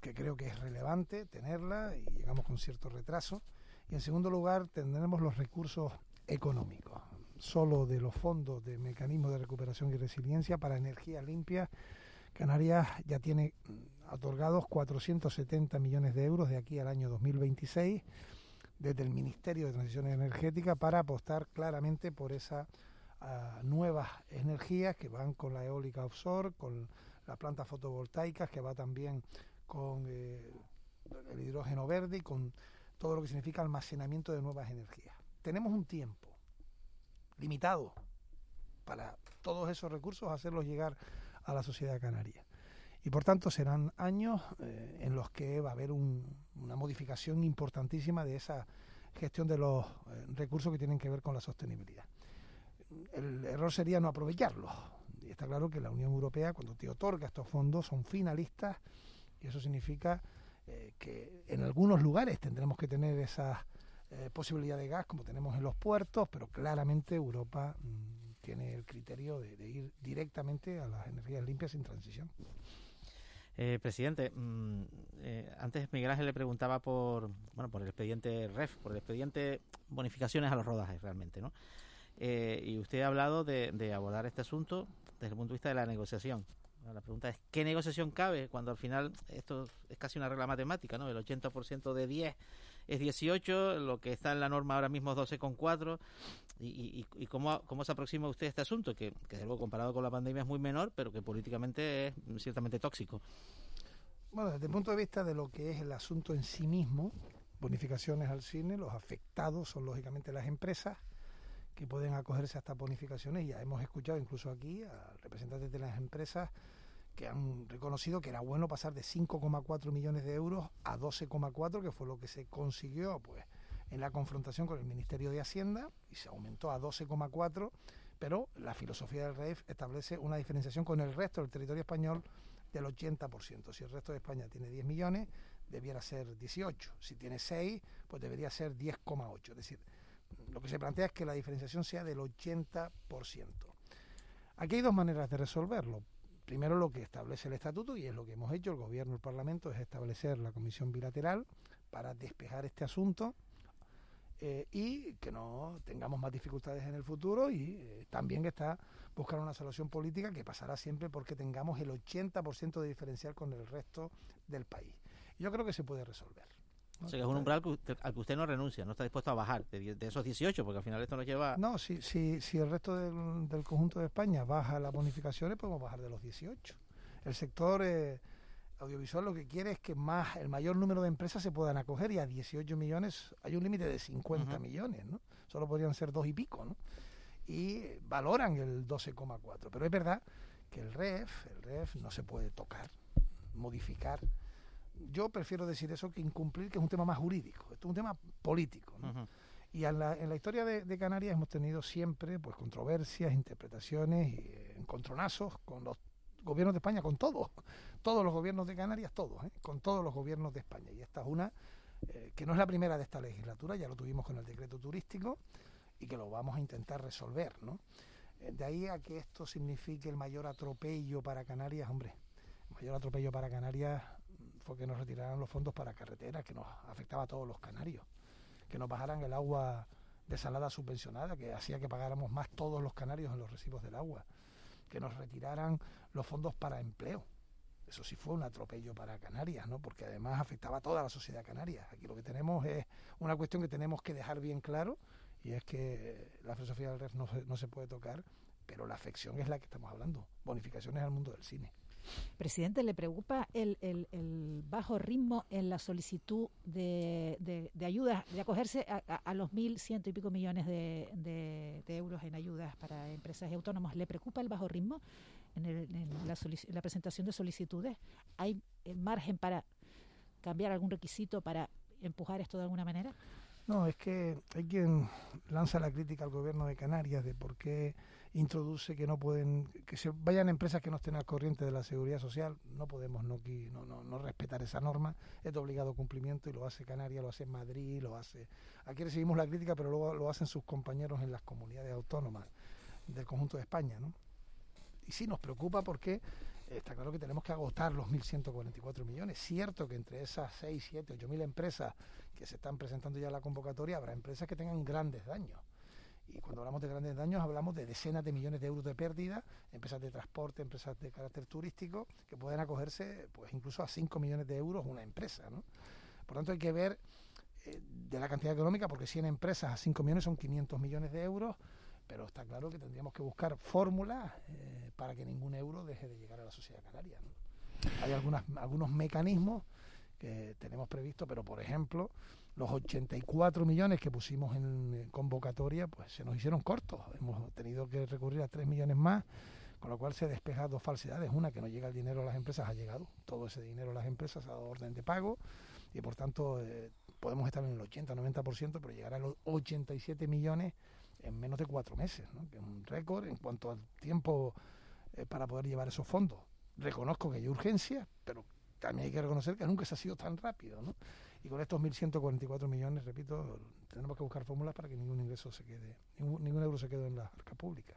que creo que es relevante tenerla y llegamos con cierto retraso. Y en segundo lugar, tendremos los recursos económicos, solo de los fondos de mecanismos de recuperación y resiliencia para energía limpia. Canarias ya tiene otorgados 470 millones de euros de aquí al año 2026 desde el Ministerio de Transición Energética para apostar claramente por esas uh, nuevas energías que van con la eólica offshore, con las plantas fotovoltaicas, que va también con eh, el hidrógeno verde y con todo lo que significa almacenamiento de nuevas energías. Tenemos un tiempo limitado para todos esos recursos hacerlos llegar a la sociedad canaria. Y por tanto serán años eh, en los que va a haber un, una modificación importantísima de esa gestión de los eh, recursos que tienen que ver con la sostenibilidad. El error sería no aprovecharlos. Y está claro que la Unión Europea, cuando te otorga estos fondos, son finalistas y eso significa eh, que en algunos lugares tendremos que tener esa eh, posibilidad de gas como tenemos en los puertos, pero claramente Europa mmm, tiene el criterio de, ir directamente a las energías limpias sin transición. Eh, presidente, mmm, eh, antes Miguel Ángel le preguntaba por bueno por el expediente REF, por el expediente bonificaciones a los rodajes realmente, ¿no? Y usted ha hablado de, de, abordar este asunto desde el punto de vista de la negociación. La pregunta es, ¿qué negociación cabe cuando al final esto es casi una regla matemática, ¿no? El 80% de 10 es 18, lo que está en la norma ahora mismo es 12,4. ¿Y, y, y cómo, cómo se aproxima usted a este asunto? Que, que luego comparado con la pandemia es muy menor, pero que políticamente es ciertamente tóxico. Bueno, desde el punto de vista de lo que es el asunto en sí mismo, bonificaciones al cine, los afectados son lógicamente las empresas que pueden acogerse a estas bonificaciones. Ya hemos escuchado incluso aquí a representantes de las empresas que han reconocido que era bueno pasar de 5,4 millones de euros a 12,4, que fue lo que se consiguió pues en la confrontación con el Ministerio de Hacienda y se aumentó a 12,4, pero la filosofía del REIF establece una diferenciación con el resto del territorio español del 80%. Si el resto de España tiene 10 millones, debiera ser 18. Si tiene 6, pues debería ser 10,8. Es decir, lo que se plantea es que la diferenciación sea del 80%. Aquí hay dos maneras de resolverlo. Primero lo que establece el estatuto, y es lo que hemos hecho, el gobierno el Parlamento, es establecer la comisión bilateral para despejar este asunto eh, y que no tengamos más dificultades en el futuro y eh, también está buscar una solución política que pasará siempre porque tengamos el 80% de diferencial con el resto del país. Yo creo que se puede resolver. O sea, que es un umbral al que usted no renuncia, no está dispuesto a bajar de, de esos 18, porque al final esto nos lleva... No, si, si, si el resto del, del, conjunto de España baja las bonificaciones, podemos bajar de los 18. El sector eh, audiovisual lo que quiere es que más el mayor número de empresas se puedan acoger y a 18 millones hay un límite de 50 uh -huh. millones, ¿no? Solo podrían ser dos y pico, ¿no? Y valoran el 12,4. Pero es verdad que el REF, el REF no se puede tocar, modificar yo prefiero decir eso que incumplir, que es un tema más jurídico, esto es un tema político. ¿no? Uh -huh. Y en la, en la historia de, de, Canarias hemos tenido siempre pues controversias, interpretaciones y eh, encontronazos con los gobiernos de España, con todos, todos los gobiernos de Canarias, todos, ¿eh? con todos los gobiernos de España. Y esta es una eh, que no es la primera de esta legislatura, ya lo tuvimos con el decreto turístico y que lo vamos a intentar resolver. ¿no? De ahí a que esto signifique el mayor atropello para Canarias, hombre, el mayor atropello para Canarias fue que nos retiraran los fondos para carreteras, que nos afectaba a todos los canarios, que nos bajaran el agua desalada subvencionada, que hacía que pagáramos más todos los canarios en los recibos del agua, que nos retiraran los fondos para empleo. Eso sí fue un atropello para Canarias, ¿no? Porque además afectaba a toda la sociedad canaria. Aquí lo que tenemos es una cuestión que tenemos que dejar bien claro y es que la filosofía del REF no, no se puede tocar pero la afección es la que estamos hablando, bonificaciones al mundo del cine. Presidente, ¿le preocupa el, el, bajo ritmo en la solicitud de, de, ayudas, de acogerse a, los mil ciento y pico millones de, de, euros en ayudas para empresas y autónomos? ¿Le preocupa el bajo ritmo en, en la, la, presentación de solicitudes? ¿Hay margen para cambiar algún requisito para empujar esto de alguna manera? No, es que hay quien lanza la crítica al gobierno de Canarias de por qué introduce que no pueden, que se vayan empresas que no estén al corriente de la seguridad social. No podemos no, no, no, respetar esa norma, es de obligado cumplimiento y lo hace Canarias, lo hace Madrid, lo hace. Aquí recibimos la crítica, pero luego lo hacen sus compañeros en las comunidades autónomas del conjunto de España, ¿no? Y sí nos preocupa porque está claro que tenemos que agotar los 1.144 millones. Cierto que entre esas 6, 7, 8 mil empresas que se están presentando ya en la convocatoria habrá empresas que tengan grandes daños y cuando hablamos de grandes daños hablamos de decenas de millones de euros de pérdida, empresas de transporte, empresas de carácter turístico, que pueden acogerse pues incluso a 5 millones de euros una empresa. ¿no? Por tanto hay que ver eh, de la cantidad económica, porque 100 empresas a 5 millones son 500 millones de euros, pero está claro que tendríamos que buscar fórmulas eh, para que ningún euro deje de llegar a la sociedad canaria. Hay algunas, algunos mecanismos que tenemos previsto, pero por ejemplo, los 84 millones que pusimos en convocatoria, pues se nos hicieron cortos. Hemos tenido que recurrir a 3 millones más, con lo cual se despeja dos falsedades. Una, que no llega el dinero a las empresas, ha llegado. Todo ese dinero a las empresas ha dado orden de pago y por tanto eh, podemos estar en el 80-90%, pero llegar a los 87 millones en menos de cuatro meses, ¿no? que es un récord en cuanto al tiempo eh, para poder llevar esos fondos. Reconozco que hay urgencia, pero también hay que reconocer que nunca se ha sido tan rápido. ¿no? Y con estos 1.144 millones, repito, tenemos que buscar fórmulas para que ningún ingreso se quede, ningún, euro se quede en la arca pública.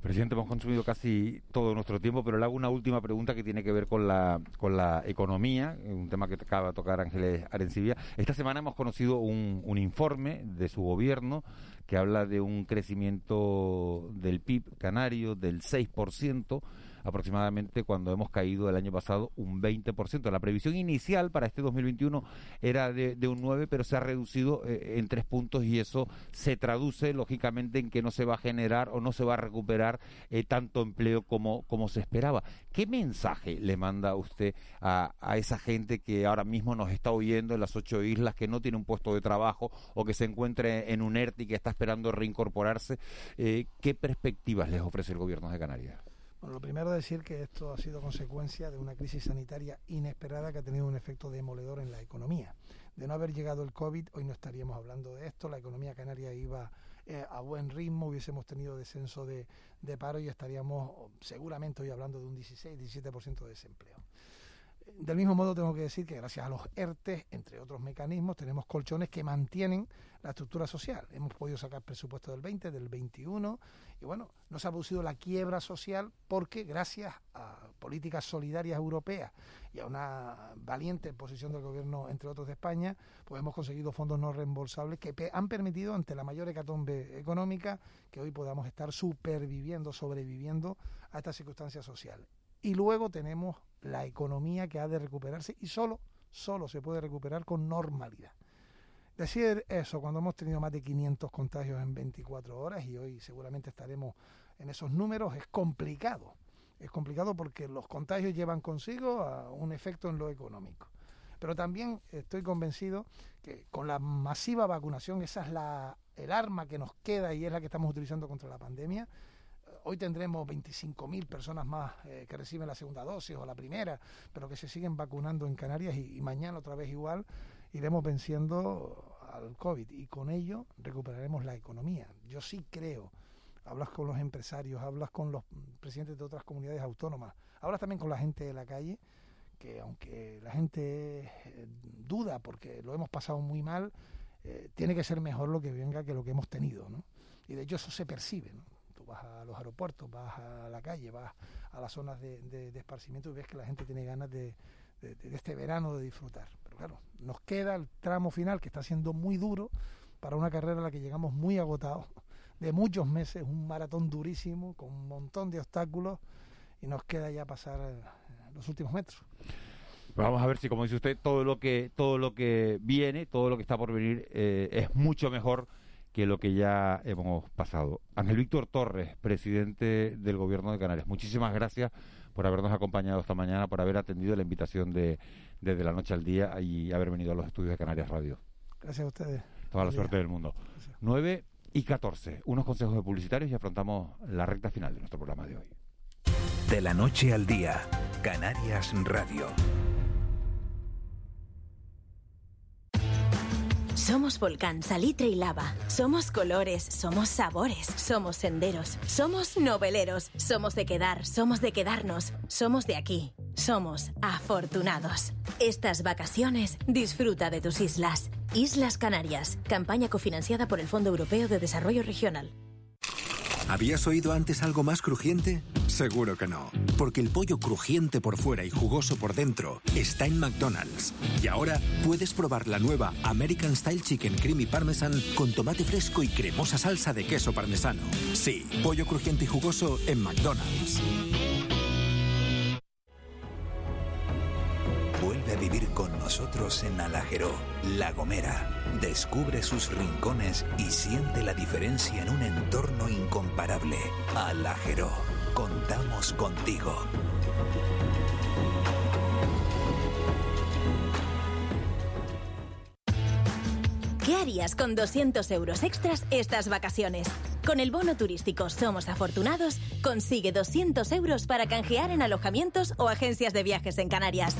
Presidente, hemos consumido casi todo nuestro tiempo, pero le hago una última pregunta que tiene que ver con la, con la economía, un tema que acaba de tocar Ángeles Arencibia. Esta semana hemos conocido un, un informe de su gobierno que habla de un crecimiento del PIB canario del 6%, aproximadamente cuando hemos caído el año pasado un 20%. La previsión inicial para este 2021 era de, un 9, pero se ha reducido eh, en tres puntos y eso se traduce lógicamente en que no se va a generar o no se va a recuperar eh, tanto empleo como, como se esperaba. ¿Qué mensaje le manda usted a, esa gente que ahora mismo nos está oyendo en las ocho islas, que no tiene un puesto de trabajo o que se encuentre en un ERTE y que está esperando reincorporarse? Eh, ¿Qué perspectivas les ofrece el gobierno de Canarias? Bueno, lo primero es decir que esto ha sido consecuencia de una crisis sanitaria inesperada que ha tenido un efecto demoledor en la economía. De no haber llegado el COVID, hoy no estaríamos hablando de esto, la economía canaria iba eh, a buen ritmo, hubiésemos tenido descenso de, de paro y estaríamos seguramente hoy hablando de un 16-17% de desempleo. Del mismo modo tengo que decir que gracias a los ERTE, entre otros mecanismos, tenemos colchones que mantienen la estructura social. Hemos podido sacar presupuesto del 20, del 21 y bueno, no se ha producido la quiebra social porque gracias a políticas solidarias europeas y a una valiente posición del gobierno, entre otros de España, pues hemos conseguido fondos no reembolsables que han permitido ante la mayor hecatombe económica que hoy podamos estar superviviendo, sobreviviendo a esta circunstancia social. Y luego tenemos la economía que ha de recuperarse y solo, solo se puede recuperar con normalidad. Decir eso cuando hemos tenido más de 500 contagios en 24 horas y hoy seguramente estaremos en esos números es complicado. Es complicado porque los contagios llevan consigo a un efecto en lo económico. Pero también estoy convencido que con la masiva vacunación, esa es la, el arma que nos queda y es la que estamos utilizando contra la pandemia, Hoy tendremos 25.000 personas más eh, que reciben la segunda dosis o la primera, pero que se siguen vacunando en Canarias y, mañana otra vez igual iremos venciendo al COVID y con ello recuperaremos la economía. Yo sí creo, hablas con los empresarios, hablas con los presidentes de otras comunidades autónomas, hablas también con la gente de la calle, que aunque la gente eh, duda porque lo hemos pasado muy mal, eh, tiene que ser mejor lo que venga que lo que hemos tenido, ¿no? Y de hecho eso se percibe, ¿no? Vas a los aeropuertos, vas a la calle, vas a las zonas de, esparcimiento y ves que la gente tiene ganas de, este verano de disfrutar. Pero claro, nos queda el tramo final que está siendo muy duro para una carrera a la que llegamos muy agotados, <laughs> de muchos meses, un maratón durísimo, con un montón de obstáculos y nos queda ya pasar eh, los últimos metros. Vamos a ver si, como dice usted, todo lo que todo lo que viene, todo lo que está por venir eh, es mucho mejor que lo que ya hemos pasado. Ángel Víctor Torres, presidente del Gobierno de Canarias, muchísimas gracias por habernos acompañado esta mañana, por haber atendido la invitación de desde la noche al día y haber venido a los estudios de Canarias Radio. Gracias a ustedes. Toda la suerte del mundo. 9 y 14, unos consejos de publicitarios y afrontamos la recta final de nuestro programa de hoy. De la noche al día, Canarias Radio. Somos volcán, salitre y lava. Somos colores, somos sabores, somos senderos, somos noveleros, somos de quedar, somos de quedarnos, somos de aquí, somos afortunados. Estas vacaciones disfruta de tus islas. Islas Canarias, campaña cofinanciada por el Fondo Europeo de Desarrollo Regional. ¿Habías oído antes algo más crujiente? Seguro que no, porque el pollo crujiente por fuera y jugoso por dentro está en McDonald's. Y ahora puedes probar la nueva American Style Chicken Creamy Parmesan con tomate fresco y cremosa salsa de queso parmesano. Sí, pollo crujiente y jugoso en McDonald's. Vivir con nosotros en Alajeró, La Gomera. Descubre sus rincones y siente la diferencia en un entorno incomparable. Alajeró. Contamos contigo. ¿Qué harías con 200 euros extras estas vacaciones? Con el bono turístico Somos Afortunados, consigue 200 euros para canjear en alojamientos o agencias de viajes en Canarias.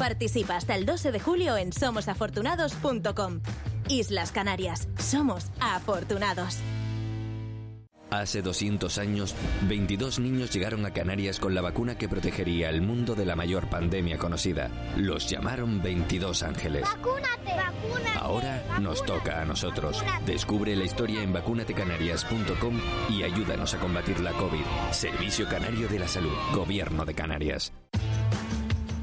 Participa hasta el 12 de julio en somosafortunados.com. Islas Canarias, somos afortunados. Hace 200 años, 22 niños llegaron a Canarias con la vacuna que protegería al mundo de la mayor pandemia conocida. Los llamaron 22 ángeles. ¡Vacúnate! ¡Vacúnate! Nos toca a nosotros. Descubre la historia en vacunatecanarias.com y ayúdanos a combatir la COVID. Servicio Canario de la Salud. Gobierno de Canarias.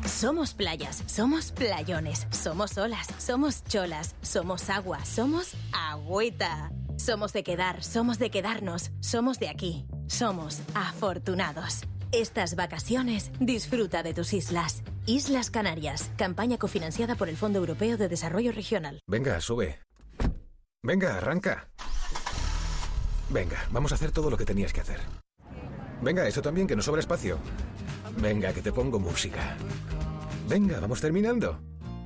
Somos playas, somos playones, somos olas, somos cholas, somos agua, somos agüita. Somos de quedar, somos de quedarnos, somos de aquí, somos afortunados. Estas vacaciones disfruta de tus islas. Islas Canarias, campaña cofinanciada por el Fondo Europeo de Desarrollo Regional. Venga, sube. Venga, arranca. Venga, vamos a hacer todo lo que tenías que hacer. Venga, eso también, que nos sobra espacio. Venga, que te pongo música. Venga, vamos terminando.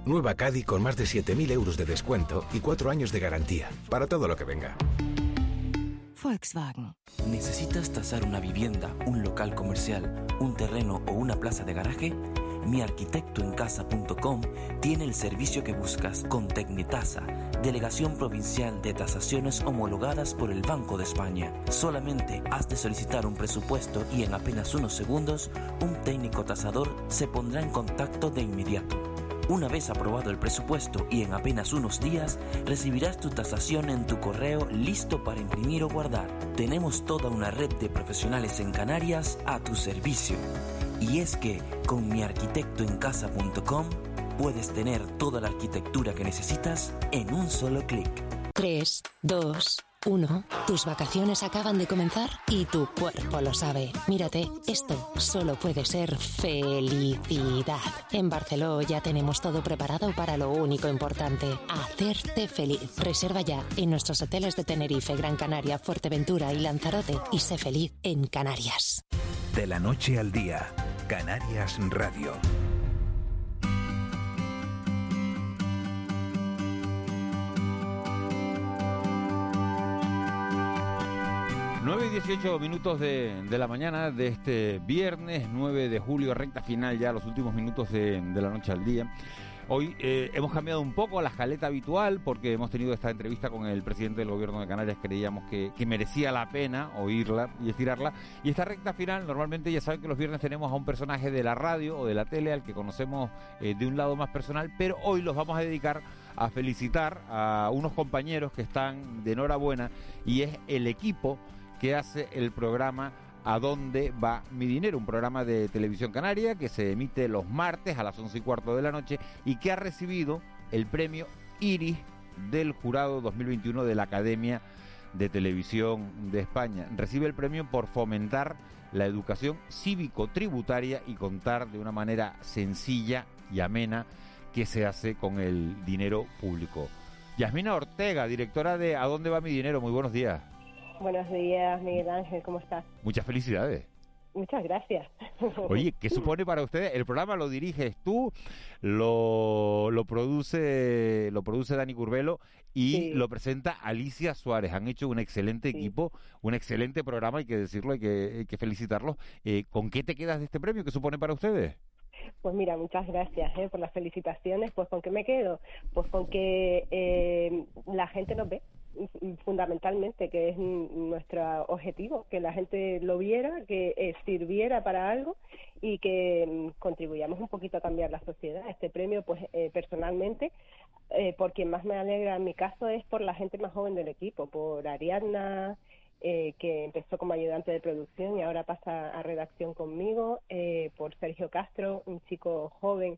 Nueva Caddy con más de 7.000 euros de descuento y 4 años de garantía. Para todo lo que venga. Volkswagen. ¿Necesitas tasar una vivienda, un local comercial, un terreno o una plaza de garaje? miarquitectoencasa.com tiene el servicio que buscas con Tecnitasa, delegación provincial de tasaciones homologadas por el Banco de España. Solamente has de solicitar un presupuesto y en apenas unos segundos un técnico tasador se pondrá en contacto de inmediato. Una vez aprobado el presupuesto y en apenas unos días, recibirás tu tasación en tu correo listo para imprimir o guardar. Tenemos toda una red de profesionales en Canarias a tu servicio. Y es que con miarquitectoencasa.com puedes tener toda la arquitectura que necesitas en un solo clic. 3, 2, 1. Tus vacaciones acaban de comenzar y tu cuerpo lo sabe. Mírate, esto solo puede ser felicidad. En Barceló ya tenemos todo preparado para lo único importante, hacerte feliz. Reserva ya en nuestros hoteles de Tenerife, Gran Canaria, Fuerteventura y Lanzarote y sé feliz en Canarias. De la noche al día, Canarias Radio. 9 y 18 minutos de, de la mañana de este viernes 9 de julio, recta final ya, los últimos minutos de, de la noche al día. Hoy eh, hemos cambiado un poco la escaleta habitual porque hemos tenido esta entrevista con el presidente del gobierno de Canarias, creíamos que, que, merecía la pena oírla y estirarla. Y esta recta final, normalmente ya saben que los viernes tenemos a un personaje de la radio o de la tele al que conocemos eh, de un lado más personal, pero hoy los vamos a dedicar a felicitar a unos compañeros que están de enhorabuena y es el equipo que hace el programa ¿A dónde va mi dinero? Un programa de televisión canaria que se emite los martes a las once y cuarto de la noche y que ha recibido el premio Iris del jurado 2021 de la Academia de Televisión de España. Recibe el premio por fomentar la educación cívico-tributaria y contar de una manera sencilla y amena qué se hace con el dinero público. Yasmina Ortega, directora de ¿A dónde va mi dinero? Muy buenos días. Buenos días, Miguel Ángel, ¿cómo estás? Muchas felicidades. Muchas gracias. <laughs> Oye, ¿qué supone para ustedes? El programa lo diriges tú, lo, lo produce lo produce Dani Curvelo y lo presenta Alicia Suárez. Han hecho un excelente equipo, un excelente programa, hay que decirlo, hay que, hay que felicitarlos. Eh, ¿Con qué te quedas de este premio? ¿Qué supone para ustedes? Pues mira, muchas gracias eh, por las felicitaciones. Pues con qué me quedo? Pues con que eh, la gente nos ve, fundamentalmente, que es nuestro objetivo, que la gente lo viera, que eh, sirviera para algo y que mm, contribuyamos un poquito a cambiar la sociedad. Este premio, pues eh, personalmente, eh, por quien más me alegra en mi caso es por la gente más joven del equipo, por Ariadna, eh, que empezó como ayudante de producción y ahora pasa a redacción conmigo, eh, por Sergio Castro, un chico joven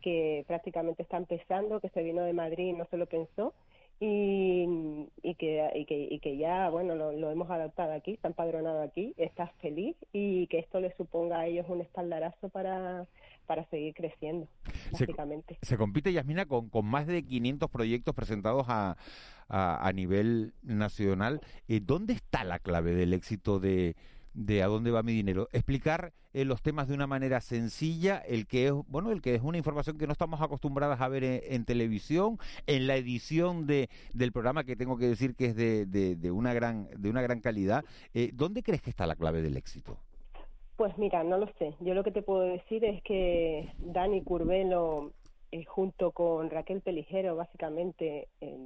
que prácticamente está empezando, que se vino de Madrid y no se lo pensó, y, y, que, y, que, y que ya, bueno, lo, lo, hemos adaptado aquí, está empadronado aquí, está feliz y que esto le suponga a ellos un espaldarazo para, para seguir creciendo, básicamente. Se, se compite, Yasmina, con, con más de 500 proyectos presentados a, a, a nivel nacional. Eh, ¿Dónde está la clave del éxito de, de a dónde va mi dinero? Explicar eh, los temas de una manera sencilla, el que es, bueno, el que es una información que no estamos acostumbradas a ver en, en televisión, en la edición de, del programa que tengo que decir que es de, de, de una gran de una gran calidad. Eh, ¿Dónde crees que está la clave del éxito? Pues mira, no lo sé. Yo lo que te puedo decir es que Dani Curvelo eh, junto con Raquel Pelijero, básicamente eh,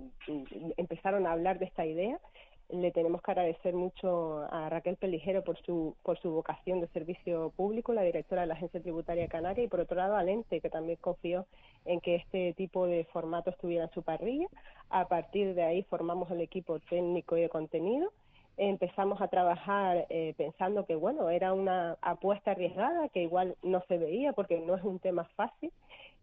empezaron a hablar de esta idea. Le tenemos que agradecer mucho a Raquel Pelijero por su, por su vocación de servicio público, la directora de la Agencia Tributaria Canaria, y por otro lado a Lente, que también confió en que este tipo de formato estuviera en su parrilla. A partir de ahí formamos el equipo técnico y de contenido empezamos a trabajar eh, pensando que bueno era una apuesta arriesgada que igual no se veía porque no es un tema fácil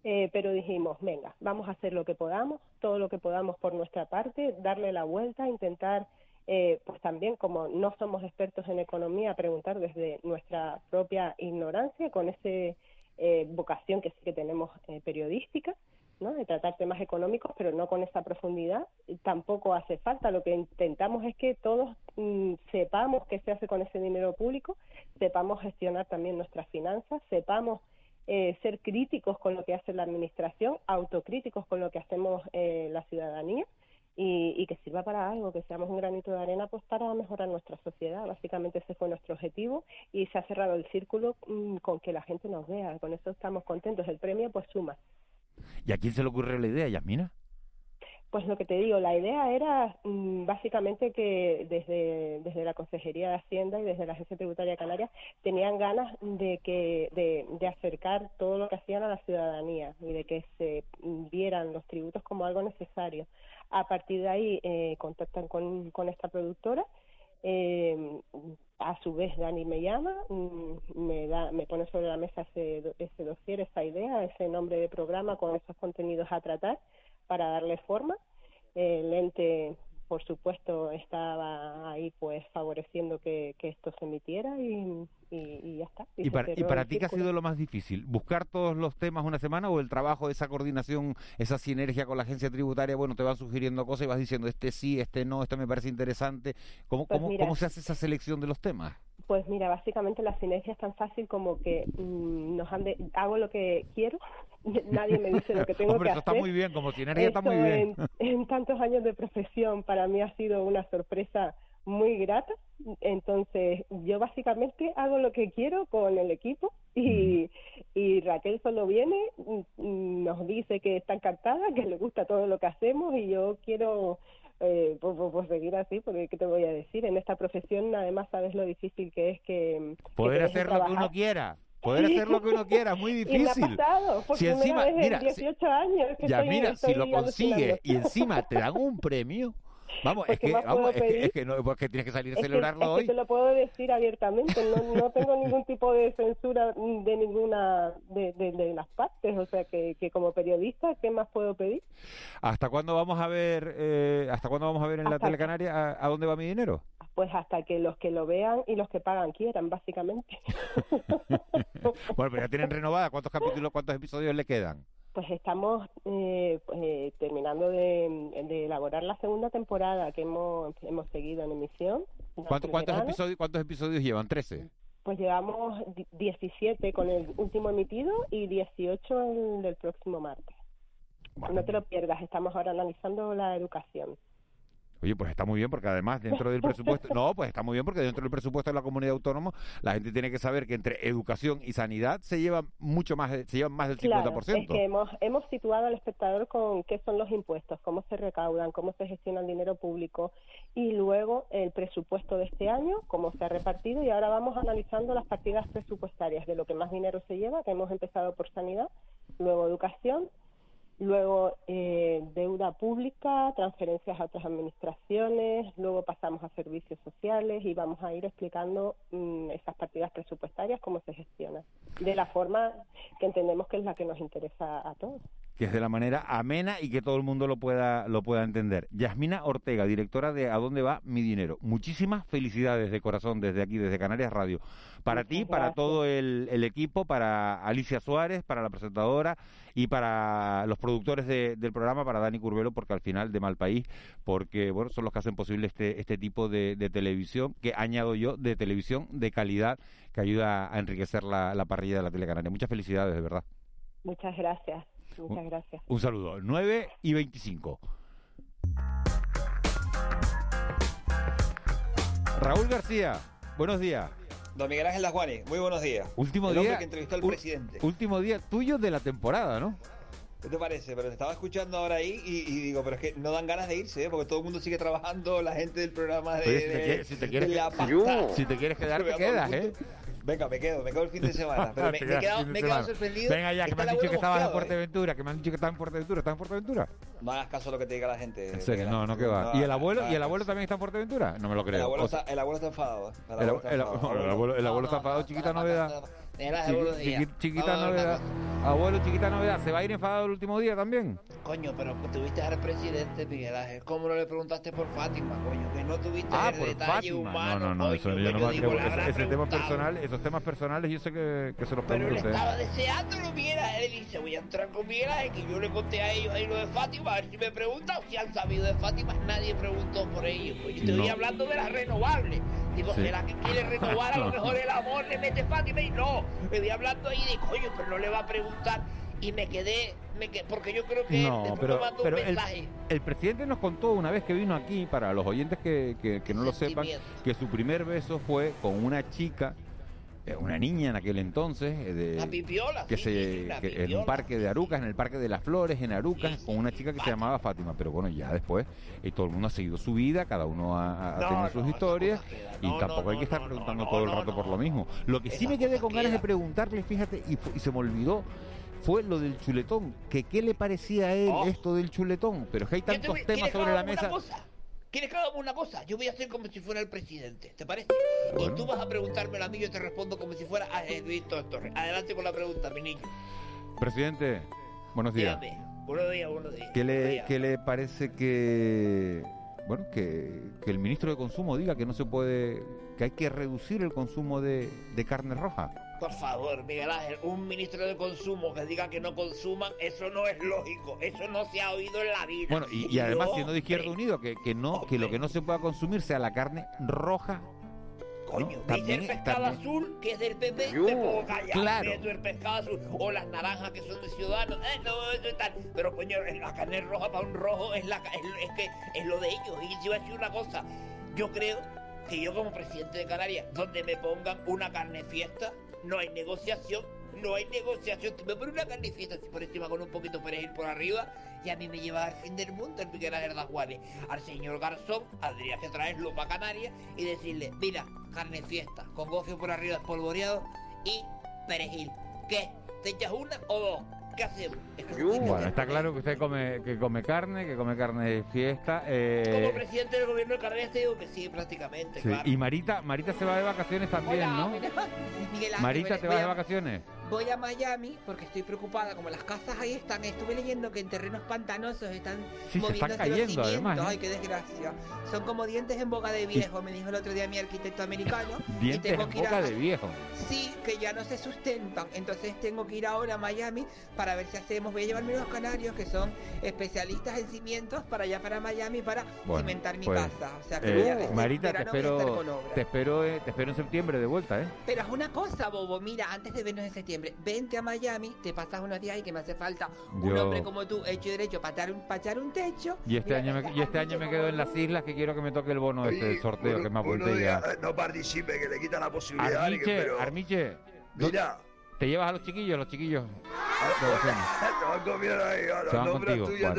eh, pero dijimos venga vamos a hacer lo que podamos todo lo que podamos por nuestra parte darle la vuelta intentar eh, pues también como no somos expertos en economía preguntar desde nuestra propia ignorancia con ese eh, vocación que sí que tenemos eh, periodística ¿no? de tratar temas económicos, pero no con esa profundidad. Tampoco hace falta. Lo que intentamos es que todos mm, sepamos qué se hace con ese dinero público, sepamos gestionar también nuestras finanzas, sepamos eh, ser críticos con lo que hace la administración, autocríticos con lo que hacemos eh, la ciudadanía. Y, y, que sirva para algo, que seamos un granito de arena pues para mejorar nuestra sociedad. Básicamente ese fue nuestro objetivo y se ha cerrado el círculo mmm, con que la gente nos vea. Con eso estamos contentos. El premio pues suma. ¿Y a quién se le ocurrió la idea, Yasmina? Pues lo que te digo, la idea era mmm, básicamente que desde, desde la Consejería de Hacienda y desde la Agencia Tributaria Canaria tenían ganas de que de, de, acercar todo lo que hacían a la ciudadanía y de que se vieran los tributos como algo necesario. A partir de ahí eh, contactan con, con esta productora eh, a su vez Dani me llama, me da, me pone sobre la mesa ese, ese dossier, esa idea, ese nombre de programa con esos contenidos a tratar para darle forma. El ente, por supuesto, estaba ahí pues favoreciendo que, que esto se emitiera y, y, y ya está. ¿Y, para, ¿y para ti qué ha sido lo más difícil? ¿Buscar todos los temas una semana o el trabajo de esa coordinación, esa sinergia con la agencia tributaria? Bueno, te van sugiriendo cosas y vas diciendo, este sí, este no, este me parece interesante. ¿Cómo, Pues cómo, mira. cómo se hace esa selección de los temas? Pues mira, básicamente la sinergia es tan fácil como que mm, nos han de, hago lo que quiero, <laughs> nadie me dice lo que tengo Hombre, que eso hacer. está muy bien, como sinergia está muy bien. En, en tantos años de profesión para mí ha sido una sorpresa muy grata. Entonces, yo básicamente hago lo que quiero con el equipo y, y Raquel solo viene, mm, nos dice que está encantada, que le gusta todo lo que hacemos y yo quiero eh, pues, pues, pues seguir así, porque ¿qué te voy a decir? En esta profesión, además, sabes lo difícil que es que... Poder hacer lo que uno quiera. Poder hacer lo que uno quiera, es muy Y difícil. pasado, por Si encima, vez mira, si- 18 años. que Ya estoy- mira, si lo consigues y encima te dan un premio, vamos, es ¿qué que, vamos, es que, es que no, pues que tienes que salir a Es celebrarlo que hoy. te lo puedo decir abiertamente, no, no tengo ningún tipo de censura de ninguna de, de, de las partes, o sea que, que como periodista, ¿qué más puedo pedir? ¿Hasta cuándo vamos a ver, eh, hasta cuándo vamos a ver en la telecanaria a, a dónde va mi dinero? Pues hasta que los que lo vean y los que pagan quieran, básicamente. <laughs> Bueno, pero ya tienen renovada, ¿cuántos capítulos, cuántos episodios le quedan? Pues estamos eh, eh, terminando de, de elaborar la segunda temporada que hemos, hemos seguido en emisión. ¿Cuánto- cuántos, episodios, ¿Cuántos episodios llevan? ¿13? Pues llevamos di- 17 con el último emitido y 18 el del próximo martes. No te lo pierdas, estamos ahora analizando la educación. Oye, pues está muy bien porque además dentro del presupuesto, no, pues está muy bien porque dentro del presupuesto de la comunidad autónoma la gente tiene que saber que entre educación y sanidad se lleva mucho más, se llevan más del 50%. Claro, es que hemos, hemos situado al espectador con qué son los impuestos, cómo se recaudan, cómo se gestiona el dinero público y luego el presupuesto de este año, cómo se ha repartido y ahora vamos analizando las partidas presupuestarias de lo que más dinero se lleva, que hemos empezado por sanidad, luego educación, luego eh, deuda pública, transferencias a otras administraciones, luego pasamos a servicios sociales y vamos a ir explicando mm, esas partidas presupuestarias, cómo se gestionan, de la forma que entendemos que es la que nos interesa a todos. Que es de la manera amena y que todo el mundo lo pueda lo pueda entender. Yasmina Ortega, directora de A dónde va mi dinero. Muchísimas felicidades de corazón desde aquí, desde Canarias Radio. Para ti, para todo el, el equipo, para Alicia Suárez, para la presentadora y para los productores de- del programa, para Dani Curvelo, porque al final de mal país, porque bueno, son los que hacen posible este, este tipo de, de televisión, que añado yo, de televisión de calidad, que ayuda a enriquecer la, la parrilla de la tele canaria. Muchas felicidades, de verdad. Muchas gracias, muchas gracias. Un saludo. 9 y 25. Raúl García, buenos días. Don Miguel Ángel Lajuani, muy buenos días. Último el día. que entrevistó al u- presidente. Último día tuyo de la temporada, ¿no? ¿Qué te parece? Pero te estaba escuchando ahora ahí y, y digo, pero es que no dan ganas de irse, ¿eh? porque todo el mundo sigue trabajando, la gente del programa de, Oye, si te de- quieres- si te quieres de la pasta. si te quieres quedar, te quedas, ¿eh? Venga, me quedo, me quedo el fin de semana. Pero <laughs> me, he quedado, me he quedado sorprendido. Venga ya, que Está me han dicho que estabas en mosqueado, ¿eh? Fuerteventura, que me han dicho que estabas en Fuerteventura. ¿Estás en Fuerteventura? No hagas caso a lo que te diga la gente. En serio, no, no que va. ¿Y el abuelo, y el abuelo también está en Fuerteventura? No me lo creo. El abuelo, está, el abuelo está enfadado. ¿eh? El el, abuelo está enfadado. el abuelo chiquita novedad. Miguel Ángel, Chiqui- buenos días. chiqui- chiquita Vamos a ver una novedad. Abuelo, chiquita novedad. ¿Se va a ir enfadado el último día también? Coño, pero tuviste al presidente Miguel Ángel. ¿Cómo no le preguntaste por Fátima, coño? Que no tuviste Ah, el por detalle Fátima. humano. No, no, no, coño, eso yo que no me digo, atrevo. le Ese, habrá ese tema preguntado. personal, esos temas personales, yo sé que, que se los Pero él pregunto. estaba deseándolo, Miguel Ángel. Él dice, voy a entrar con Miguel Ángel, que yo le conté a ellos ahí lo de Fátima, a ver si me preguntan si han sabido de Fátima. Nadie preguntó por ellos. Pues yo estoy No. hablando de las renovables. Digo, Sí. ¿será que quiere <laughs> renovar? A lo mejor el amor le mete Fátima y no. Me voy hablando ahí de, coño, pero no le va a preguntar. Y me quedé, me quedé porque yo creo que No, pero, me mandó pero un el, mensaje. el presidente nos contó una vez que vino aquí, para los oyentes que, que- que no lo sepan, que su primer beso fue con una chica, una niña en aquel entonces, eh, de, pipiola, que sí, se, sí, en un parque de Arucas, en el Parque de las Flores, en Arucas, con una chica que se llamaba Fátima. Pero bueno, ya después eh, todo el mundo ha seguido su vida, cada uno ha, ha No, tenido no, sus historias y tampoco hay que estar preguntando todo el rato por lo mismo. Lo que sí me quedé con ganas de preguntarle, fíjate, y, y se me olvidó, fue lo del chuletón. Que qué le parecía a él Oh. esto del chuletón. Pero es que hay tantos temas ¿quieres que sobre la mesa. Cosa? ¿Quieres que hagamos una cosa? Yo voy a hacer como si fuera el presidente, ¿te parece? Bueno. Y tú vas a preguntármelo a mí, yo te respondo como si fuera a Luis Torres. Adelante con la pregunta, mi niño. Presidente, buenos días. Dígame. Buenos días, buenos días. ¿Qué le, días. qué le parece que bueno que, que el ministro de Consumo diga que no se puede, que hay que reducir el consumo de, de carne roja? Por favor, Miguel Ángel, un ministro de consumo que diga que no consuman, eso no es lógico. Eso no se ha oído en la vida. Bueno, y, y además siendo de Izquierda Unido, que, que no, que lo que no se pueda consumir sea la carne roja. Coño, ¿no? dice el pescado también- azul, que es del PP, Yo, me puedo callar. claro. El pescado azul. O las naranjas que son de ciudadanos. Eh, no, eso y tal. Pero, coño, la carne roja para un rojo es, la, es, es que es lo de ellos. Y yo voy a decir una cosa. Yo creo que yo como presidente de Canarias, donde me pongan una carne fiesta, no hay negociación. No hay negociación. Tú me pones una carne fiesta así por encima con un poquito de perejil por arriba y a mí me lleva al fin del mundo el Miguel Ángel Juárez. Al señor Garzón habría que traerlo para Canarias y decirle, mira, carne fiesta, con gofio por arriba espolvoreado y perejil. ¿Qué? ¿Te echas una o dos? ¿Qué hacemos? Que Bueno, está claro que usted come, que come carne, que come carne de fiesta. Como eh, presidente del gobierno de Canarias te digo que sí, prácticamente, sí. claro. Y Marita, Marita se va de vacaciones también, Hola, ¿no? <laughs> Miguel Ángel, Marita, ¿te vas de vacaciones? Voy a Miami porque estoy preocupada, como las casas ahí están, estuve leyendo que en terrenos pantanosos están Sí, se moviéndose están cayendo, los cimientos. además, ¿eh? Ay, qué desgracia. Son como dientes en boca de viejo, me dijo el otro día mi arquitecto americano. y <laughs> Dientes tengo en que ir boca a- de viejo. Sí, que ya no se sustentan. Entonces tengo que ir ahora a Miami para ver si hacemos. Voy a llevarme unos canarios que son especialistas en cimientos para allá para Miami para Bueno, cimentar mi pues, casa. O sea que eh, voy a- este Marita, te espero, con obra. te espero, eh, te espero en septiembre de vuelta, ¿eh? Pero es una cosa, Bobo. Mira, antes de vernos en septiembre, vente a Miami, te pasas unos días y que me hace falta un Yo- hombre como tú, hecho y derecho, para echar un, para echar un techo. Y este año me, y este año me quedo en las islas que quiero que me toque el bono este del sorteo que me apunté ya. no participe, que le quita la posibilidad. que- Armiche, pero- Armiche. ¿no- Mira. ¿Te llevas a los chiquillos, los chiquillos? Te van comiendo ahí, a Se van nombres contigo.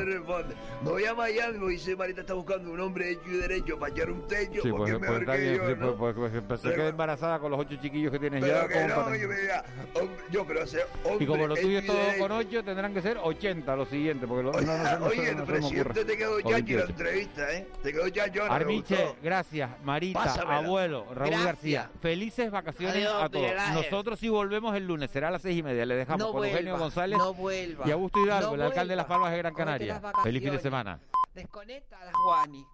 Me voy a Miami, me dice Marita está buscando un hombre hecho y derecho para echar un techo, Sí, porque pues, es pues mejor que yo, ¿no? pues, pues, pues, se Pero- queda embarazada con los ocho chiquillos que tienes Pero ya. que ¿cómo no, para- yo me diga, hombre, yo, pero ese hombre Y como lo tuyo es todo con ocho, tendrán que ser 80 los siguientes, porque lo, no, no, no, se- Oye, no presidente te quedó ya en la 28. entrevista, ¿eh? Te quedó ya yo. Armiche, gracias. Marita, Pásamela. abuelo, Raúl Gracias. García. Felices vacaciones a todos. Nosotros sí volvemos el lunes, será a las seis y media. Le dejamos No con Eugenio González no vuelva. y Augusto Hidalgo, No el alcalde de Las. Palmas de Gran Canaria. Feliz fin de semana. Desconecta a la Juani.